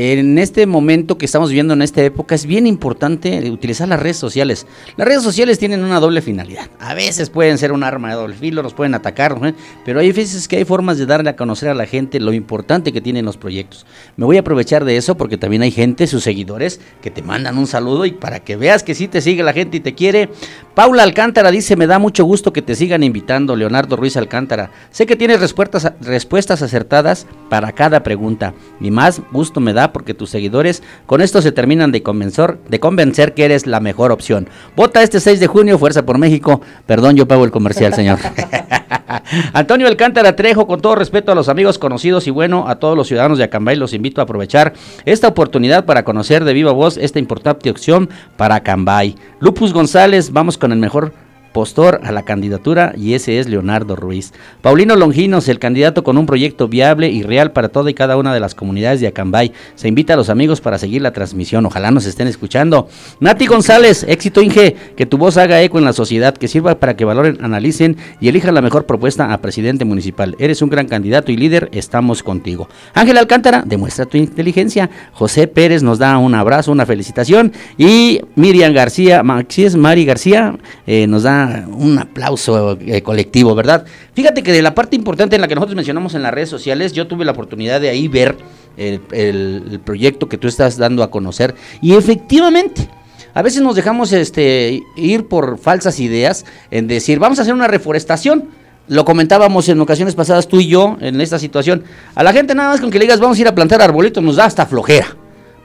en este momento que estamos viviendo en esta época es bien importante utilizar las redes sociales. Las redes sociales tienen una doble finalidad. A veces pueden ser un arma de doble filo, nos pueden atacar, pero hay veces que hay formas de darle a conocer a la gente lo importante que tienen los proyectos. Me voy a aprovechar de eso porque también hay gente, sus seguidores, que te mandan un saludo y para que veas que sí te sigue la gente y te quiere. Paula Alcántara dice, me da mucho gusto que te sigan invitando, Leonardo Ruiz Alcántara. Sé que tienes respuestas, respuestas acertadas para cada pregunta. Mi más gusto me da porque tus seguidores con esto se terminan de convencer, de convencer que eres la mejor opción. Vota este 6 de junio, Fuerza por México. Perdón, yo pago el comercial, señor. Antonio Alcántara Trejo, con todo respeto a los amigos conocidos y bueno, a todos los ciudadanos de Acambay, los invito a aprovechar esta oportunidad para conocer de viva voz esta importante opción para Acambay. Lupus González, vamos con el mejor postor a la candidatura y ese es Leonardo Ruiz. Paulino Longinos, el candidato con un proyecto viable y real para toda y cada una de las comunidades de Acambay. Se invita a los amigos para seguir la transmisión. Ojalá nos estén escuchando. Nati González, éxito Inge, que tu voz haga eco en la sociedad, que sirva para que valoren, analicen y elijan la mejor propuesta a presidente municipal. Eres un gran candidato y líder, estamos contigo. Ángel Alcántara, demuestra tu inteligencia. José Pérez nos da un abrazo, una felicitación. Y Miriam García, es Mari García, eh, nos da un aplauso eh, colectivo, ¿verdad? Fíjate que de la parte importante en la que nosotros mencionamos en las redes sociales, yo tuve la oportunidad de ahí ver el, proyecto que tú estás dando a conocer. Y efectivamente, a veces nos dejamos este, ir por falsas ideas en decir, vamos a hacer una reforestación. Lo comentábamos en ocasiones pasadas tú y yo en esta situación. A la gente nada más con que le digas vamos a ir a plantar arbolitos nos da hasta flojera.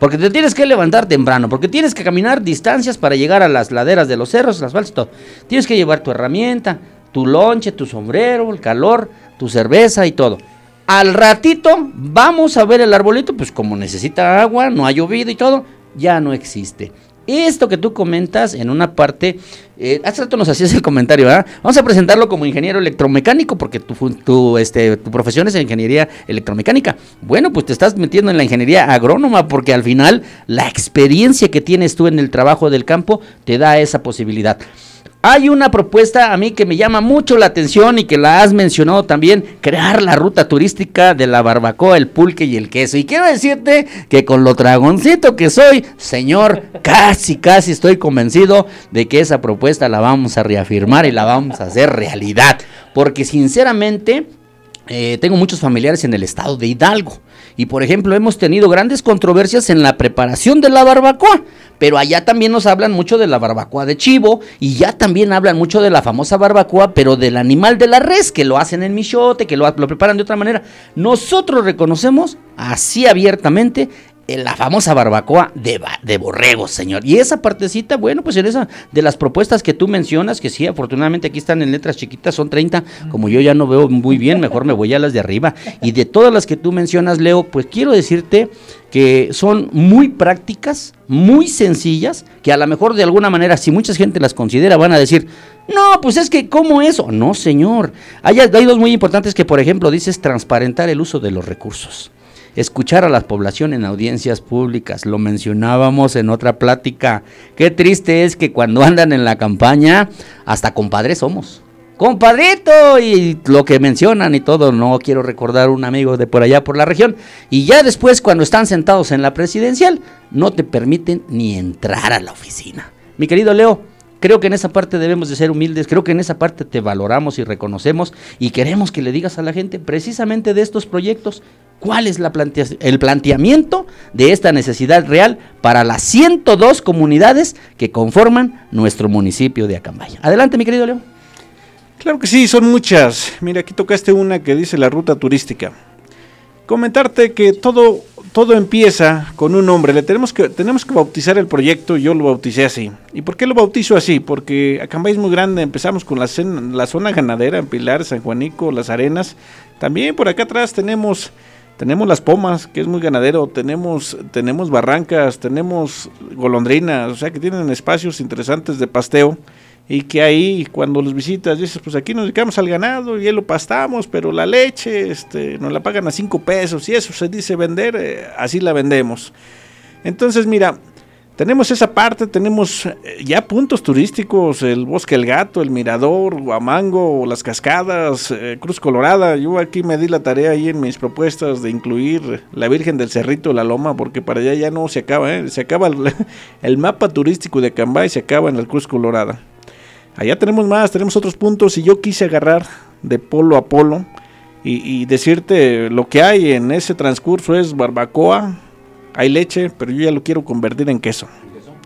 Porque te tienes que levantar temprano, porque tienes que caminar distancias para llegar a las laderas de los cerros, las valles, todo. Tienes que llevar tu herramienta, tu lonche, tu sombrero, el calor, tu cerveza y todo. Al ratito vamos a ver el arbolito, pues como necesita agua, no ha llovido y todo, ya no existe. Esto que tú comentas en una parte, eh, hace rato nos hacías el comentario, ¿verdad? Vamos a presentarlo como ingeniero electromecánico, porque tu, tu, este, tu profesión es ingeniería electromecánica. Bueno, pues te estás metiendo en la ingeniería agrónoma, porque al final la experiencia que tienes tú en el trabajo del campo te da esa posibilidad. Hay una propuesta a mí que me llama mucho la atención y que la has mencionado también, crear la ruta turística de la barbacoa, el pulque y el queso. Y quiero decirte que con lo dragoncito que soy, señor, casi, casi estoy convencido de que esa propuesta la vamos a reafirmar y la vamos a hacer realidad. Porque sinceramente eh, tengo muchos familiares en el estado de Hidalgo. Y por ejemplo, hemos tenido grandes controversias en la preparación de la barbacoa. Pero allá también nos hablan mucho de la barbacoa de chivo. Y ya también hablan mucho de la famosa barbacoa, pero del animal de la res, que lo hacen en michote, que lo, lo preparan de otra manera. Nosotros reconocemos así abiertamente la famosa barbacoa de, de borregos, señor. Y esa partecita, bueno, pues en esa de las propuestas que tú mencionas, que sí, afortunadamente aquí están en letras chiquitas, son 30, como yo ya no veo muy bien, mejor me voy a las de arriba. Y de todas las que tú mencionas, Leo, pues quiero decirte que son muy prácticas, muy sencillas, que a lo mejor de alguna manera, si mucha gente las considera, van a decir, no, pues es que, ¿cómo eso? No, señor. Hay, hay dos muy importantes que, por ejemplo, dices transparentar el uso de los recursos escuchar a la población en audiencias públicas. Lo mencionábamos en otra plática. Qué triste es que cuando andan en la campaña, hasta compadres somos. Compadrito y lo que mencionan y todo, no quiero recordar un amigo de por allá por la región. Y ya después cuando están sentados en la presidencial, no te permiten ni entrar a la oficina. Mi querido Leo, Creo que en esa parte debemos de ser humildes, creo que en esa parte te valoramos y reconocemos y queremos que le digas a la gente precisamente de estos proyectos cuál es la el planteamiento de esta necesidad real para las 102 comunidades que conforman nuestro municipio de Acambay. Adelante, mi querido Leo. Claro que sí, son muchas. Mira, aquí tocaste una que dice la ruta turística. Comentarte que todo todo empieza con un nombre. Le tenemos que, tenemos que bautizar el proyecto. Yo lo bauticé así. ¿Y por qué lo bautizo así? Porque Acambay es muy grande. Empezamos con la, la zona ganadera, en Pilar, San Juanico, Las Arenas. También por acá atrás tenemos tenemos las pomas, que es muy ganadero, tenemos, tenemos barrancas, tenemos golondrinas, o sea que tienen espacios interesantes de pasteo y que ahí cuando los visitas dices, pues aquí nos dedicamos al ganado y lo pastamos, pero la leche este, nos la pagan a cinco pesos y eso se dice vender, eh, así la vendemos. Entonces, mira, tenemos esa parte, tenemos eh, ya puntos turísticos, el Bosque El Gato, el Mirador, Guamango, las Cascadas, eh, Cruz Colorada. Yo aquí me di la tarea ahí en mis propuestas de incluir la Virgen del Cerrito, la Loma, porque para allá ya no se acaba, se acaba el, el mapa turístico de Cambay, se acaba en la Cruz Colorada. Allá tenemos más, tenemos otros puntos y yo quise agarrar de polo a polo y, decirte lo que hay en ese transcurso es barbacoa, hay leche, pero yo ya lo quiero convertir en queso.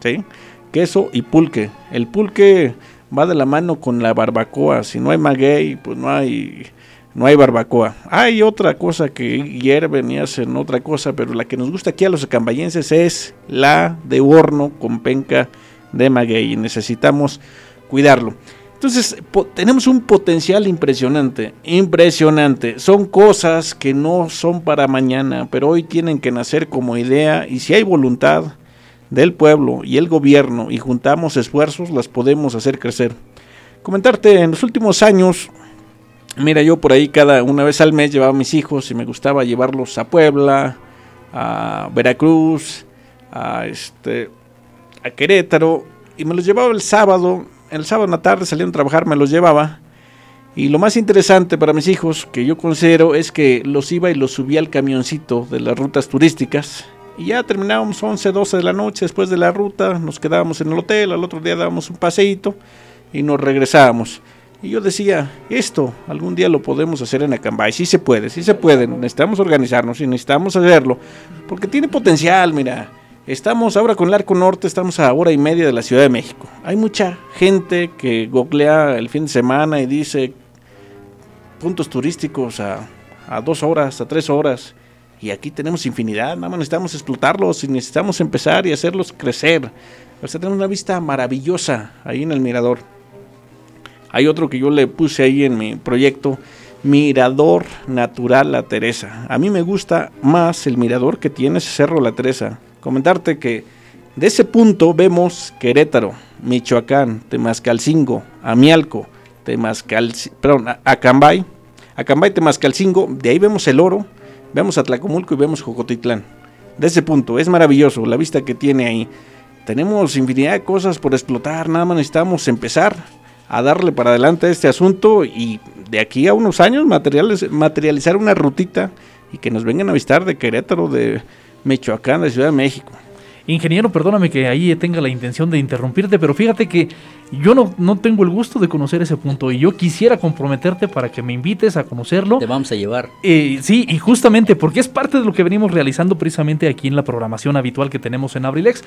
¿sí? Queso y pulque. El pulque va de la mano con la barbacoa. Si no hay maguey, pues no hay, no hay barbacoa. Hay otra cosa que hierven y hacen otra cosa, pero la que nos gusta aquí a los acambayenses es la de horno con penca de maguey. Necesitamos cuidarlo. Entonces, tenemos un potencial impresionante, impresionante. Son cosas que no son para mañana, pero hoy tienen que nacer como idea y si hay voluntad del pueblo y el gobierno y juntamos esfuerzos, las podemos hacer crecer. Comentarte, en los últimos años, mira, yo por ahí cada una vez al mes llevaba a mis hijos y me gustaba llevarlos a Puebla, a Veracruz, a, este, a Querétaro, y me los llevaba el sábado, el sábado en la tarde salían a trabajar, me los llevaba. Y lo más interesante para mis hijos, que yo considero, es que los iba y los subía al camioncito de las rutas turísticas. Y ya terminábamos 11, 12 de la noche después de la ruta, nos quedábamos en el hotel, al otro día dábamos un paseíto y nos regresábamos. Y yo decía, esto algún día lo podemos hacer en Acambay, sí se puede, sí se puede, necesitamos organizarnos y necesitamos hacerlo, porque tiene potencial, mira. Estamos ahora con el Arco Norte, estamos a hora y media de la Ciudad de México. Hay mucha gente que googlea el fin de semana y dice puntos turísticos a, a dos horas, a tres horas. Y aquí tenemos infinidad, nada más necesitamos explotarlos y necesitamos empezar y hacerlos crecer. O sea, tenemos una vista maravillosa ahí en el mirador. Hay otro que yo le puse ahí en mi proyecto, Mirador Natural La Teresa. A mí me gusta más el mirador que tiene ese cerro La Teresa comentarte que de ese punto vemos Querétaro, Michoacán, Temascalcingo, Amialco, Temascal, perdón, Acambay, Acambay, Temascalcingo, de ahí vemos el oro, vemos Atlacomulco y vemos Jocotitlán. De ese punto, es maravilloso la vista que tiene ahí. Tenemos infinidad de cosas por explotar, nada más necesitamos empezar a darle para adelante a este asunto y de aquí a unos años materializar una rutita y que nos vengan a visitar de Querétaro, de Michoacán, de Ciudad de México. Ingeniero, perdóname que ahí tenga la intención de interrumpirte, pero fíjate que yo no, no tengo el gusto de conocer ese punto y yo quisiera comprometerte para que me invites a conocerlo. Te vamos a llevar. Eh, sí, y justamente porque es parte de lo que venimos realizando precisamente aquí en la programación habitual que tenemos en Abrilex.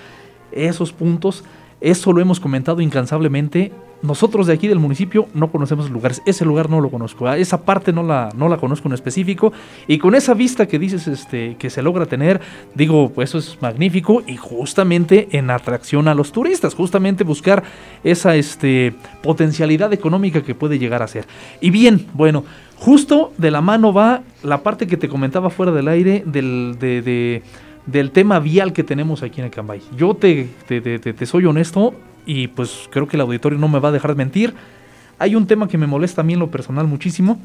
Esos puntos eso lo hemos comentado incansablemente. Nosotros de aquí del municipio no conocemos lugares. Ese lugar no lo conozco. ¿ah? Esa parte no la, no la conozco en específico. Y con esa vista que dices este, que se logra tener, digo, pues eso es magnífico. Y justamente en atracción a los turistas. Justamente buscar esa este, potencialidad económica que puede llegar a ser. Y bien, bueno, justo de la mano va la parte que te comentaba fuera del aire del, de del tema vial que tenemos aquí en el Cambay. Yo te, te, soy honesto y pues creo que el auditorio no me va a dejar mentir. Hay un tema que me molesta a mí en lo personal muchísimo,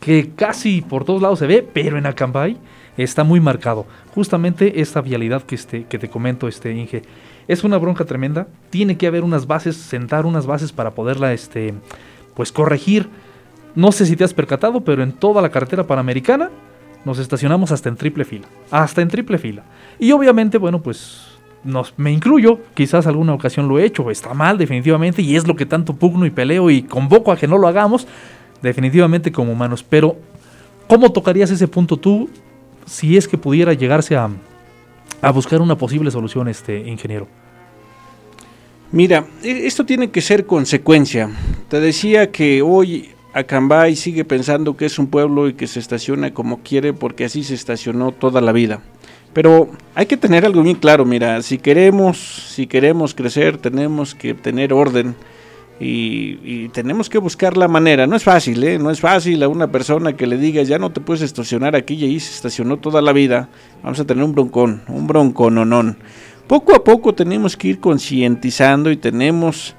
que casi por todos lados se ve, pero en Acambay está muy marcado. Justamente esta vialidad que, este, que te comento, este Inge, es una bronca tremenda. Tiene que haber unas bases, sentar unas bases para poderla, este, pues corregir. No sé si te has percatado, pero en toda la carretera panamericana nos estacionamos hasta en triple fila. Hasta en triple fila. Y obviamente, bueno, pues nos, me incluyo, quizás alguna ocasión lo he hecho, está mal definitivamente, y es lo que tanto pugno y peleo y convoco a que no lo hagamos, definitivamente como humanos. Pero, ¿cómo tocarías ese punto tú si es que pudiera llegarse a, a buscar una posible solución, este ingeniero? Mira, e, esto tiene que ser consecuencia. Te decía que hoy Acambay sigue pensando que es un pueblo y que se estaciona como quiere porque así se estacionó toda la vida. Pero hay que tener algo bien claro, mira, si queremos, si queremos crecer, tenemos que tener orden y, tenemos que buscar la manera. No es fácil, ¿eh? No es fácil a una persona que le diga, ya no te puedes estacionar aquí y ahí se estacionó toda la vida. Vamos a tener un broncón, un broncononón. Poco a poco tenemos que ir concientizando y tenemos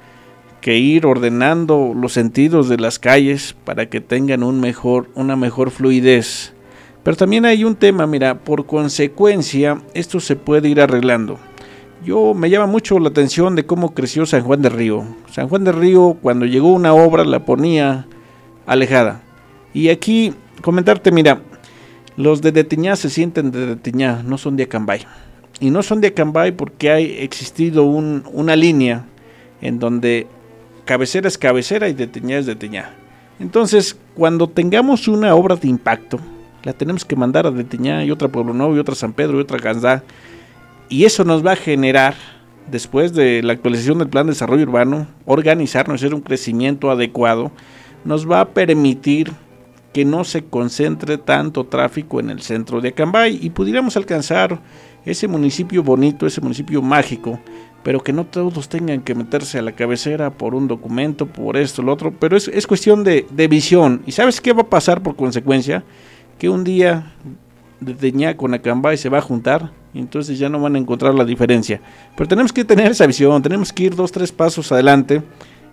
que ir ordenando los sentidos de las calles para que tengan una mejor fluidez. Pero también hay un tema, mira, por consecuencia esto se puede ir arreglando. Yo me llama mucho la atención de cómo creció San Juan de Río. San Juan de Río cuando llegó una obra la ponía alejada. Y aquí comentarte, mira, los de Detiñá se sienten de Detiñá, no son de Acambay. Y no son de Acambay porque ha existido una línea en donde cabecera es cabecera y de teñá es de teñá. Entonces, cuando tengamos una obra de impacto, la tenemos que mandar a Deteñá y otra Pueblo Nuevo y otra San Pedro y otra Ganzá. Y eso nos va a generar, después de la actualización del plan de desarrollo urbano, organizarnos, hacer un crecimiento adecuado, nos va a permitir que no se concentre tanto tráfico en el centro de Acambay y pudiéramos alcanzar ese municipio bonito, ese municipio mágico, pero que no todos tengan que meterse a la cabecera por un documento, por esto, lo otro, pero es, es cuestión de, de, visión. ¿Y sabes qué va a pasar por consecuencia? Que un día de con Acambay se va a juntar y entonces ya no van a encontrar la diferencia. Pero tenemos que tener esa visión, tenemos que ir dos, tres pasos adelante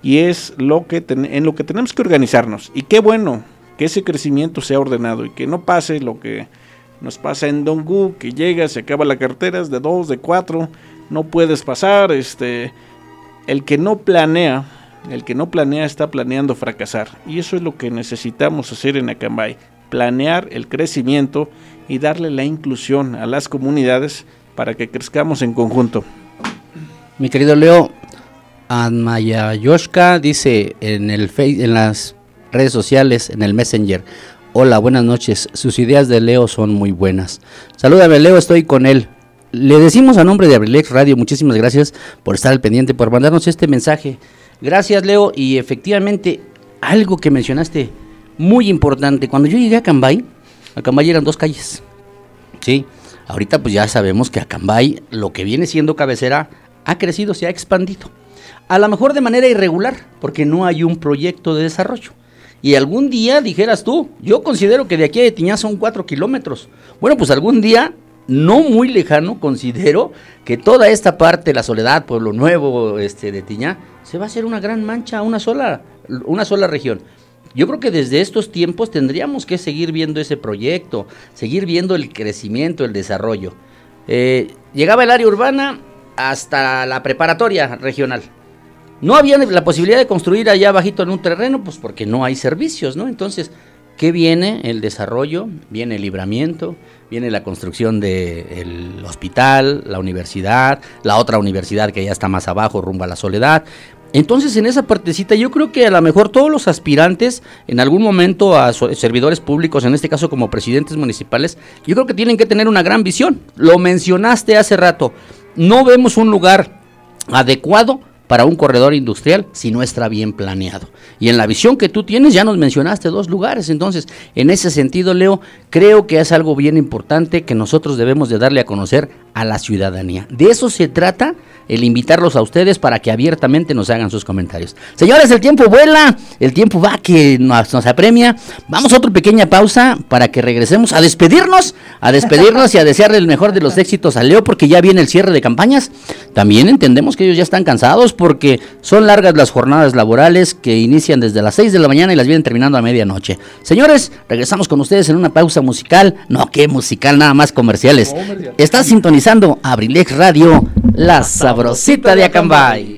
y es lo que en lo que tenemos que organizarnos. Y qué bueno que ese crecimiento sea ordenado y que no pase lo que nos pasa en Dongu, que llega, se acaba la cartera, es de dos, de cuatro, no puedes pasar, este, el que no planea, el que no planea está planeando fracasar. Y eso es lo que necesitamos hacer en Acambay, planear el crecimiento y darle la inclusión a las comunidades para que crezcamos en conjunto. Mi querido Leo, Yoshka dice en, el en las redes sociales, en el Messenger, hola, buenas noches, sus ideas de Leo son muy buenas. Salúdame Leo, estoy con él. Le decimos a nombre de Abrilex Radio, muchísimas gracias por estar al pendiente, por mandarnos este mensaje. Gracias Leo, y efectivamente, algo que mencionaste muy importante, cuando yo llegué a Cambay, a Cambay eran dos calles, ¿sí? Ahorita pues ya sabemos que Acambay, lo que viene siendo cabecera, ha crecido, se ha expandido. A lo mejor de manera irregular, porque no hay un proyecto de desarrollo. Y algún día dijeras tú, yo considero que de aquí a Tiñá son cuatro kilómetros. Bueno, pues algún día, no muy lejano, considero que toda esta parte, la Soledad, Pueblo Nuevo, este, de Tiñá, se va a hacer una gran mancha, una sola, una sola región. Yo creo que desde estos tiempos tendríamos que seguir viendo ese proyecto, seguir viendo el crecimiento, el desarrollo. Eh, llegaba el área urbana hasta la preparatoria regional. No había la posibilidad de construir allá bajito en un terreno, pues porque no hay servicios, ¿no? Entonces, ¿qué viene? El desarrollo, viene el libramiento, viene la construcción del hospital, la universidad, la otra universidad que ya está más abajo, rumbo a la soledad. Entonces, en esa partecita, yo creo que a lo mejor todos los aspirantes, en algún momento a servidores públicos, en este caso como presidentes municipales, yo creo que tienen que tener una gran visión. Lo mencionaste hace rato, no vemos un lugar adecuado para un corredor industrial si no está bien planeado. Y en la visión que tú tienes ya nos mencionaste dos lugares, entonces en ese sentido Leo, creo que es algo bien importante que nosotros debemos de darle a conocer a la ciudadanía. De eso se trata el invitarlos a ustedes para que abiertamente nos hagan sus comentarios. Señores, el tiempo vuela, el tiempo va que nos, nos apremia. Vamos a otra pequeña pausa para que regresemos a despedirnos, a despedirnos y a desearle el mejor de los éxitos a Leo porque ya viene el cierre de campañas. También entendemos que ellos ya están cansados porque son largas las jornadas laborales que inician desde las 6 de la mañana y las vienen terminando a medianoche. Señores, regresamos con ustedes en una pausa musical. No, qué musical, nada más comerciales. Está sintonizando Abrilex Radio, la sabrosita de Acambay.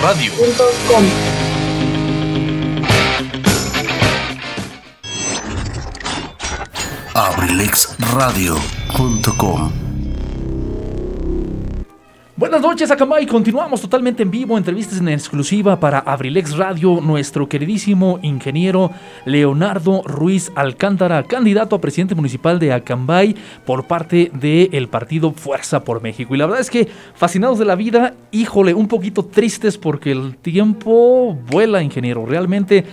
radio.com. Abrilexradio.com Buenas noches, Akamai. Continuamos totalmente en vivo, entrevistas en exclusiva para Abrilex Radio, nuestro queridísimo ingeniero Leonardo Ruiz Alcántara, candidato a presidente municipal de Acambay por parte del partido Fuerza por México. Y la verdad es que fascinados de la vida, híjole, un poquito tristes porque el tiempo vuela, ingeniero. Realmente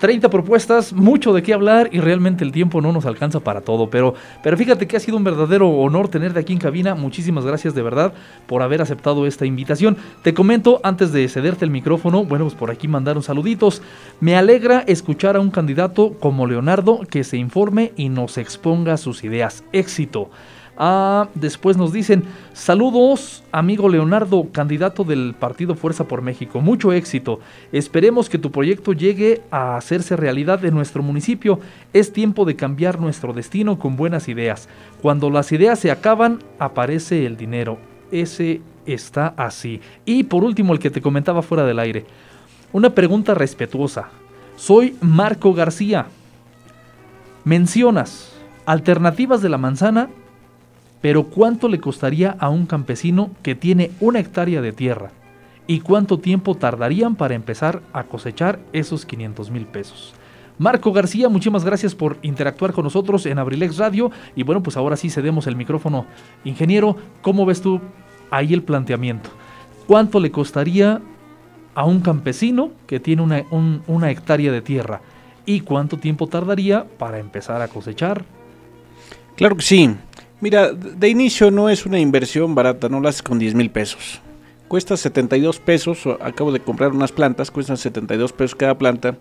30 propuestas, mucho de qué hablar y realmente el tiempo no nos alcanza para todo. Pero, pero fíjate que ha sido un verdadero honor tenerte aquí en cabina. Muchísimas gracias de verdad por haber aceptado esta invitación. Te comento antes de cederte el micrófono, bueno, pues por aquí mandaron saluditos. Me alegra escuchar a un candidato como Leonardo que se informe y nos exponga sus ideas. Éxito. Ah, después nos dicen, saludos amigo Leonardo, candidato del partido Fuerza por México, mucho éxito. Esperemos que tu proyecto llegue a hacerse realidad en nuestro municipio. Es tiempo de cambiar nuestro destino con buenas ideas. Cuando las ideas se acaban, aparece el dinero. Ese está así. Y por último, el que te comentaba fuera del aire. Una pregunta respetuosa. Soy Marco García. Mencionas alternativas de la manzana pero ¿cuánto le costaría a un campesino que tiene una hectárea de tierra? ¿Y cuánto tiempo tardarían para empezar a cosechar esos 500 mil pesos? Marco García, muchísimas gracias por interactuar con nosotros en Abrilex Radio. Y bueno, pues ahora sí cedemos el micrófono. Ingeniero, ¿cómo ves tú ahí el planteamiento? ¿Cuánto le costaría a un campesino que tiene una, una hectárea de tierra? ¿Y cuánto tiempo tardaría para empezar a cosechar? Claro que sí. Mira, de inicio no es una inversión barata, no la haces con 10 mil pesos. Cuesta 72 pesos, acabo de comprar unas plantas, cuestan 72 pesos cada planta.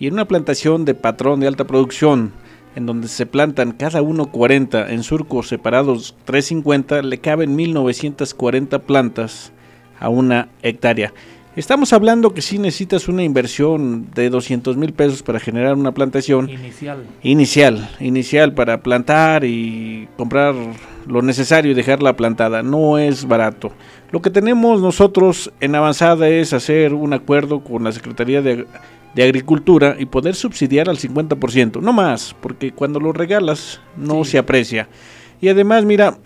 Y en una plantación de patrón de alta producción, en donde se plantan cada uno 40 en surcos separados 350, le caben 1940 plantas a una hectárea. Estamos hablando que si necesitas una inversión de 200 mil pesos para generar una plantación. Inicial. Inicial, inicial para plantar y comprar lo necesario y dejarla plantada. No es barato. Lo que tenemos nosotros en avanzada es hacer un acuerdo con la Secretaría de, Agricultura y poder subsidiar al 50%. No más, porque cuando lo regalas no se aprecia. Y además, mira,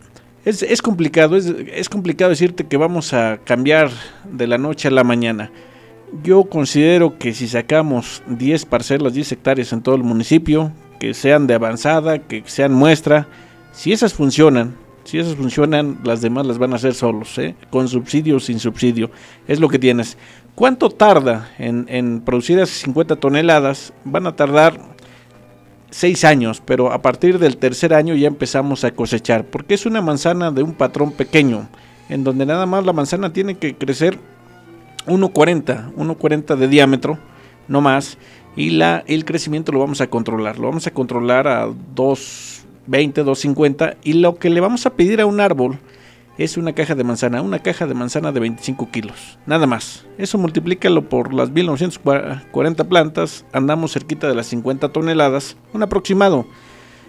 es, es complicado, es, es, complicado decirte que vamos a cambiar de la noche a la mañana. Yo considero que si sacamos 10 parcelas, 10 hectáreas en todo el municipio, que sean de avanzada, que sean muestra, si esas funcionan, si esas funcionan, las demás las van a hacer solos, ¿eh? con subsidio o sin subsidio. Es lo que tienes. ¿Cuánto tarda en, en producir esas 50 toneladas? Van a tardar seis años, pero a partir del tercer año ya empezamos a cosechar, porque es una manzana de un patrón pequeño, en donde nada más la manzana tiene que crecer 1,40, 1,40 de diámetro, no más, y la, el crecimiento lo vamos a controlar, lo vamos a controlar a 2,20, 2,50, y lo que le vamos a pedir a un árbol es una caja de manzana, una caja de manzana de 25 kilos, nada más. Eso multiplícalo por las 1940 plantas, andamos cerquita de las 50 toneladas, un aproximado.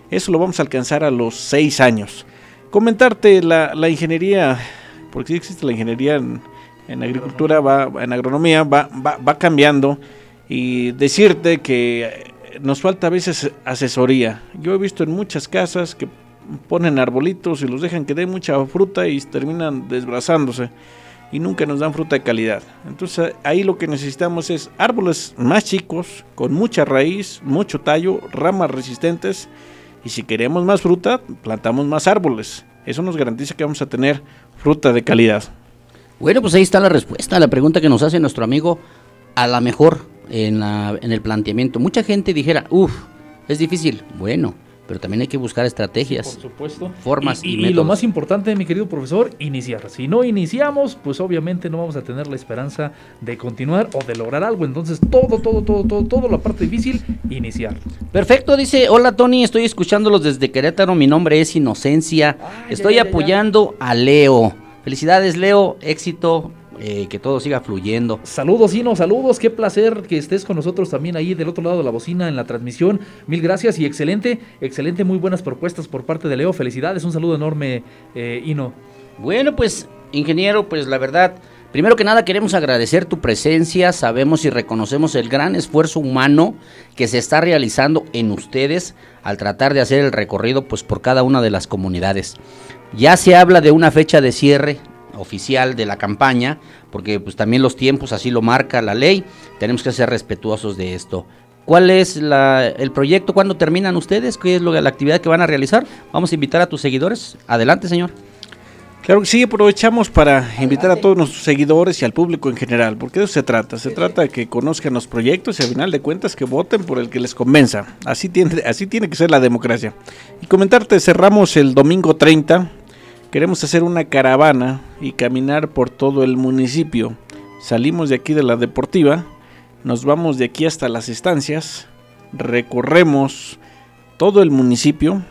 Eso lo vamos a alcanzar a los 6 años. Comentarte la, ingeniería, porque sí existe la ingeniería en, agricultura, va, en agronomía, va, va, va cambiando y decirte que nos falta a veces asesoría. Yo he visto en muchas casas que ponen arbolitos y los dejan que den mucha fruta y terminan desbrazándose y nunca nos dan fruta de calidad. Entonces ahí lo que necesitamos es árboles más chicos, con mucha raíz, mucho tallo, ramas resistentes y si queremos más fruta, plantamos más árboles. Eso nos garantiza que vamos a tener fruta de calidad. Bueno, pues ahí está la respuesta a la pregunta que nos hace nuestro amigo, a la mejor en, en el planteamiento. Mucha gente dijera, uff, es difícil. Bueno, pero también hay que buscar estrategias. Por supuesto. Formas y, y, lo más importante, mi querido profesor, iniciar. Si no iniciamos, pues obviamente no vamos a tener la esperanza de continuar o de lograr algo. Entonces, todo, todo, todo, todo, todo la parte difícil, iniciar. Perfecto, dice, hola Tony, estoy escuchándolos desde Querétaro, mi nombre es Inocencia. estoy apoyando a Leo. Felicidades, Leo, éxito, eh, que todo siga fluyendo. Saludos, Ino, saludos, qué placer que estés con nosotros también ahí del otro lado de la bocina en la transmisión. Mil gracias y excelente, excelente, muy buenas propuestas por parte de Leo. Felicidades, un saludo enorme, eh, Ino. Bueno, pues, ingeniero, pues la verdad, primero que nada queremos agradecer tu presencia, sabemos y reconocemos el gran esfuerzo humano que se está realizando en ustedes al tratar de hacer el recorrido pues por cada una de las comunidades. Ya se habla de una fecha de cierre oficial de la campaña, porque pues también los tiempos así lo marca la ley, tenemos que ser respetuosos de esto. ¿Cuál es la, el proyecto? ¿Cuándo terminan ustedes? ¿Qué es lo, la actividad que van a realizar? Vamos a invitar a tus seguidores. Adelante, señor. Claro que sí, aprovechamos para invitar a todos nuestros seguidores y al público en general, porque de eso se trata. Se trata de que conozcan los proyectos y al final de cuentas que voten por el que les convenza. Así tiene, así tiene que ser la democracia. Y comentarte, cerramos el domingo 30. Queremos hacer una caravana y caminar por todo el municipio. Salimos de aquí de la deportiva, nos vamos de aquí hasta las estancias, recorremos todo el municipio,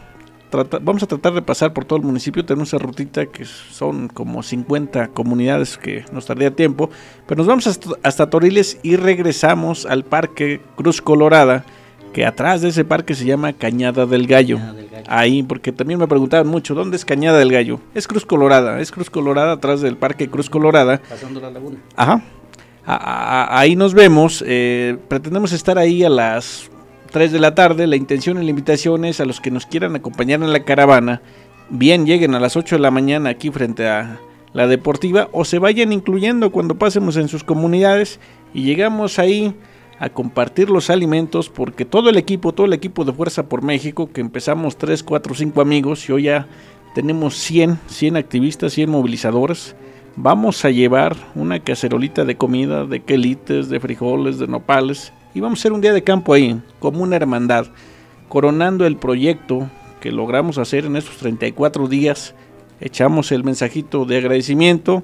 vamos a tratar de pasar por todo el municipio. Tenemos esa rutita que son como 50 comunidades que nos tardía tiempo. Pero nos vamos hasta, hasta, Toriles y regresamos al Parque Cruz Colorada. Que atrás de ese parque se llama Cañada del Gallo. Ahí, porque también me preguntaban mucho, ¿dónde es Cañada del Gallo? Es Cruz Colorada, es Cruz Colorada atrás del Parque Cruz Colorada. Pasando la laguna. Ajá. ahí nos vemos. Eh, pretendemos estar ahí a las 3 de la tarde. La intención y la invitación es a los que nos quieran acompañar en la caravana, bien lleguen a las 8 de la mañana aquí frente a la deportiva o se vayan incluyendo cuando pasemos en sus comunidades y llegamos ahí a compartir los alimentos porque todo el equipo, todo el equipo de Fuerza por México, que empezamos 3, 4, 5 amigos y hoy ya tenemos 100, 100 activistas, 100 movilizadores, vamos a llevar una cacerolita de comida, de quelites, de frijoles, de nopales y vamos a hacer un día de campo ahí, como una hermandad, coronando el proyecto que logramos hacer en estos 34 días. Echamos el mensajito de agradecimiento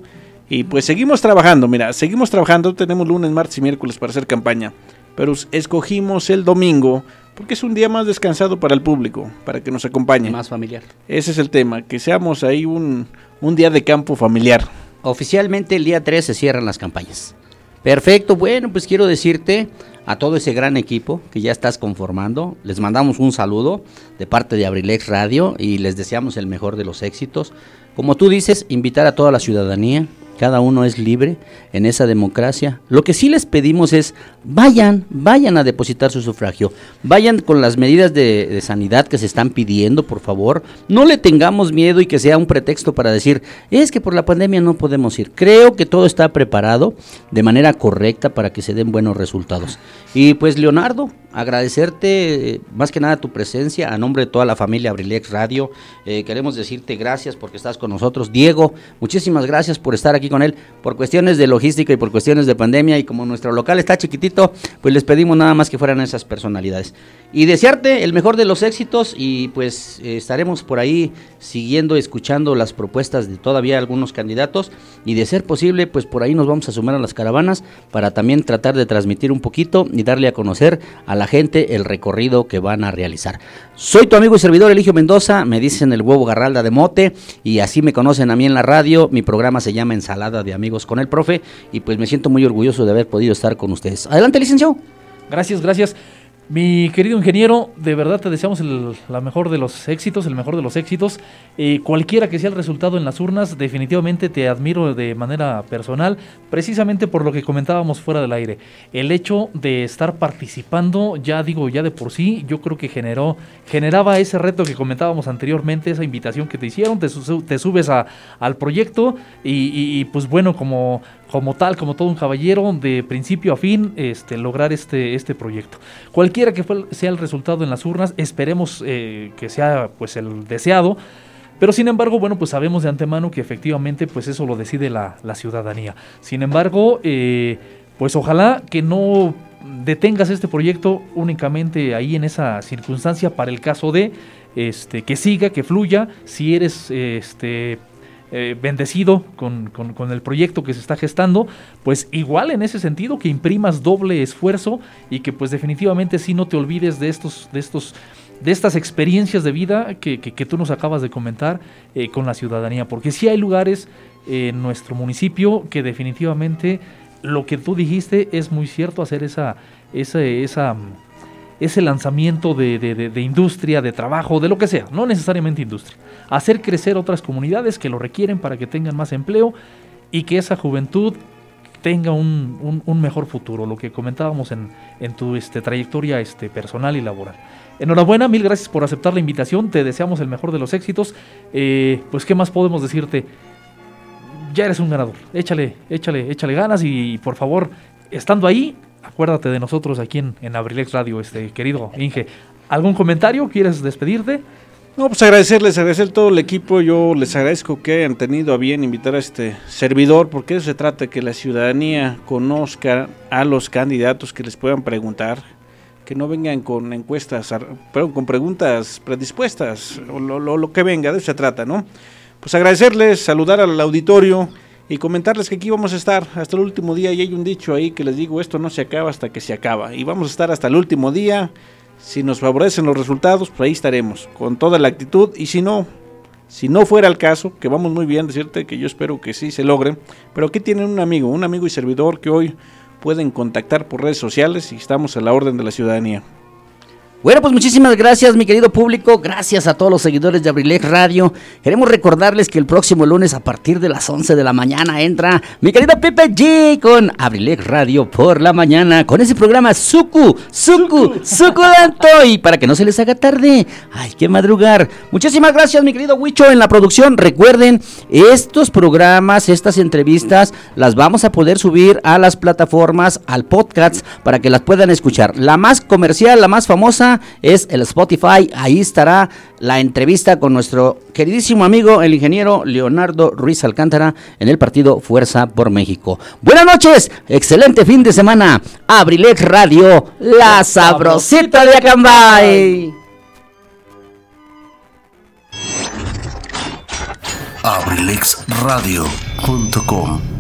y pues seguimos trabajando. Mira, seguimos trabajando. Tenemos lunes, martes y miércoles para hacer campaña. Pero escogimos el domingo porque es un día más descansado para el público, para que nos acompañe. Más familiar. Ese es el tema, que seamos ahí un, un día de campo familiar. Oficialmente el día 3 se cierran las campañas. Perfecto, bueno, pues quiero decirte a todo ese gran equipo que ya estás conformando. Les mandamos un saludo de parte de Abrilex Radio y les deseamos el mejor de los éxitos. Como tú dices, invitar a toda la ciudadanía cada uno es libre en esa democracia. Lo que sí les pedimos es vayan, vayan a depositar su sufragio, vayan con las medidas de, sanidad que se están pidiendo, por favor. No le tengamos miedo y que sea un pretexto para decir, es que por la pandemia no podemos ir. Creo que todo está preparado de manera correcta para que se den buenos resultados. Y pues Leonardo, agradecerte eh, más que nada tu presencia a nombre de toda la familia Abrilex Radio. Eh, queremos decirte gracias porque estás con nosotros. Diego, muchísimas gracias por estar aquí con él. Por cuestiones de logística y por cuestiones de pandemia y como nuestro local está chiquitito, pues les pedimos nada más que fueran esas personalidades. Y desearte el mejor de los éxitos y pues eh, estaremos por ahí siguiendo, escuchando las propuestas de todavía algunos candidatos y de ser posible, pues por ahí nos vamos a sumar a las caravanas para también tratar de transmitir un poquito y darle a conocer a la gente el recorrido que van a realizar. Soy tu amigo y servidor Eligio Mendoza, me dicen el huevo garralda de mote y así me conocen a mí en la radio. Mi programa se llama Ensalada de Amigos con el Profe y pues me siento muy orgulloso de haber podido estar con ustedes. Adelante, licenciado. Gracias, gracias. Mi querido ingeniero, de verdad te deseamos el la mejor de los éxitos, el mejor de los éxitos. Eh, cualquiera que sea el resultado en las urnas, definitivamente te admiro de manera personal, precisamente por lo que comentábamos fuera del aire. El hecho de estar participando, ya digo, ya de por sí, yo creo que generó, generaba ese reto que comentábamos anteriormente, esa invitación que te hicieron, te, subes a, al proyecto y pues bueno, como como tal, como todo un caballero, de principio a fin, este, lograr este, este proyecto. Cualquiera que sea el resultado en las urnas, esperemos eh, que sea pues el deseado. Pero sin embargo, bueno, pues sabemos de antemano que efectivamente pues eso lo decide la, ciudadanía. Sin embargo, eh, pues ojalá que no detengas este proyecto únicamente ahí en esa circunstancia para el caso de este, que siga, que fluya. Si eres este, eh, bendecido con, el proyecto que se está gestando, pues igual en ese sentido que imprimas doble esfuerzo y que pues definitivamente sí no te olvides de estos, de estos, de estas experiencias de vida que, tú nos acabas de comentar eh, con la ciudadanía, porque sí hay lugares en nuestro municipio que definitivamente lo que tú dijiste es muy cierto, hacer esa, esa ese lanzamiento de, de, industria, de trabajo, de lo que sea, no necesariamente industria. Hacer crecer otras comunidades que lo requieren para que tengan más empleo y que esa juventud tenga un, mejor futuro, lo que comentábamos en, tu este, trayectoria este, personal y laboral. Enhorabuena, mil gracias por aceptar la invitación, te deseamos el mejor de los éxitos. Eh, pues, ¿qué más podemos decirte? Ya eres un ganador, échale, échale, échale ganas y por favor, estando ahí, acuérdate de nosotros aquí en, en Abrilex Radio, este querido Inge. ¿Algún comentario? ¿Quieres despedirte? No, pues agradecerles, agradecer todo el equipo. Yo les agradezco que hayan tenido a bien invitar a este servidor, porque se trata, que la ciudadanía conozca a los candidatos, que les puedan preguntar, que no vengan con encuestas, perdón, con preguntas predispuestas, o lo, lo que venga, de eso se trata, ¿no? Pues agradecerles, saludar al auditorio y comentarles que aquí vamos a estar hasta el último día y hay un dicho ahí que les digo, esto no se acaba hasta que se acaba y vamos a estar hasta el último día si nos favorecen los resultados, pues ahí estaremos, con toda la actitud. Y si no, si no fuera el caso, que vamos muy bien, decirte que yo espero que sí se logre. Pero aquí tienen un amigo, un amigo y servidor que hoy pueden contactar por redes sociales y estamos a la orden de la ciudadanía. Bueno, pues muchísimas gracias, mi querido público. Gracias a todos los seguidores de Abrilex Radio. Queremos recordarles que el próximo lunes, a partir de las 11 de la mañana, entra mi querido Pepe G con Abrilex Radio por la mañana, con ese programa Suku, Suku, Suculento. Y para que no se les haga tarde, hay que madrugar. Muchísimas gracias, mi querido Huicho, en la producción. Recuerden, estos programas, estas entrevistas, las vamos a poder subir a las plataformas, al podcast, para que las puedan escuchar. La más comercial, la más famosa es el Spotify. Ahí estará la entrevista con nuestro queridísimo amigo, el ingeniero Leonardo Ruiz Alcántara, en el partido Fuerza por México. Buenas noches, excelente fin de semana. Abrilex Radio, la sabrosita de Acambay. abrilexradio.com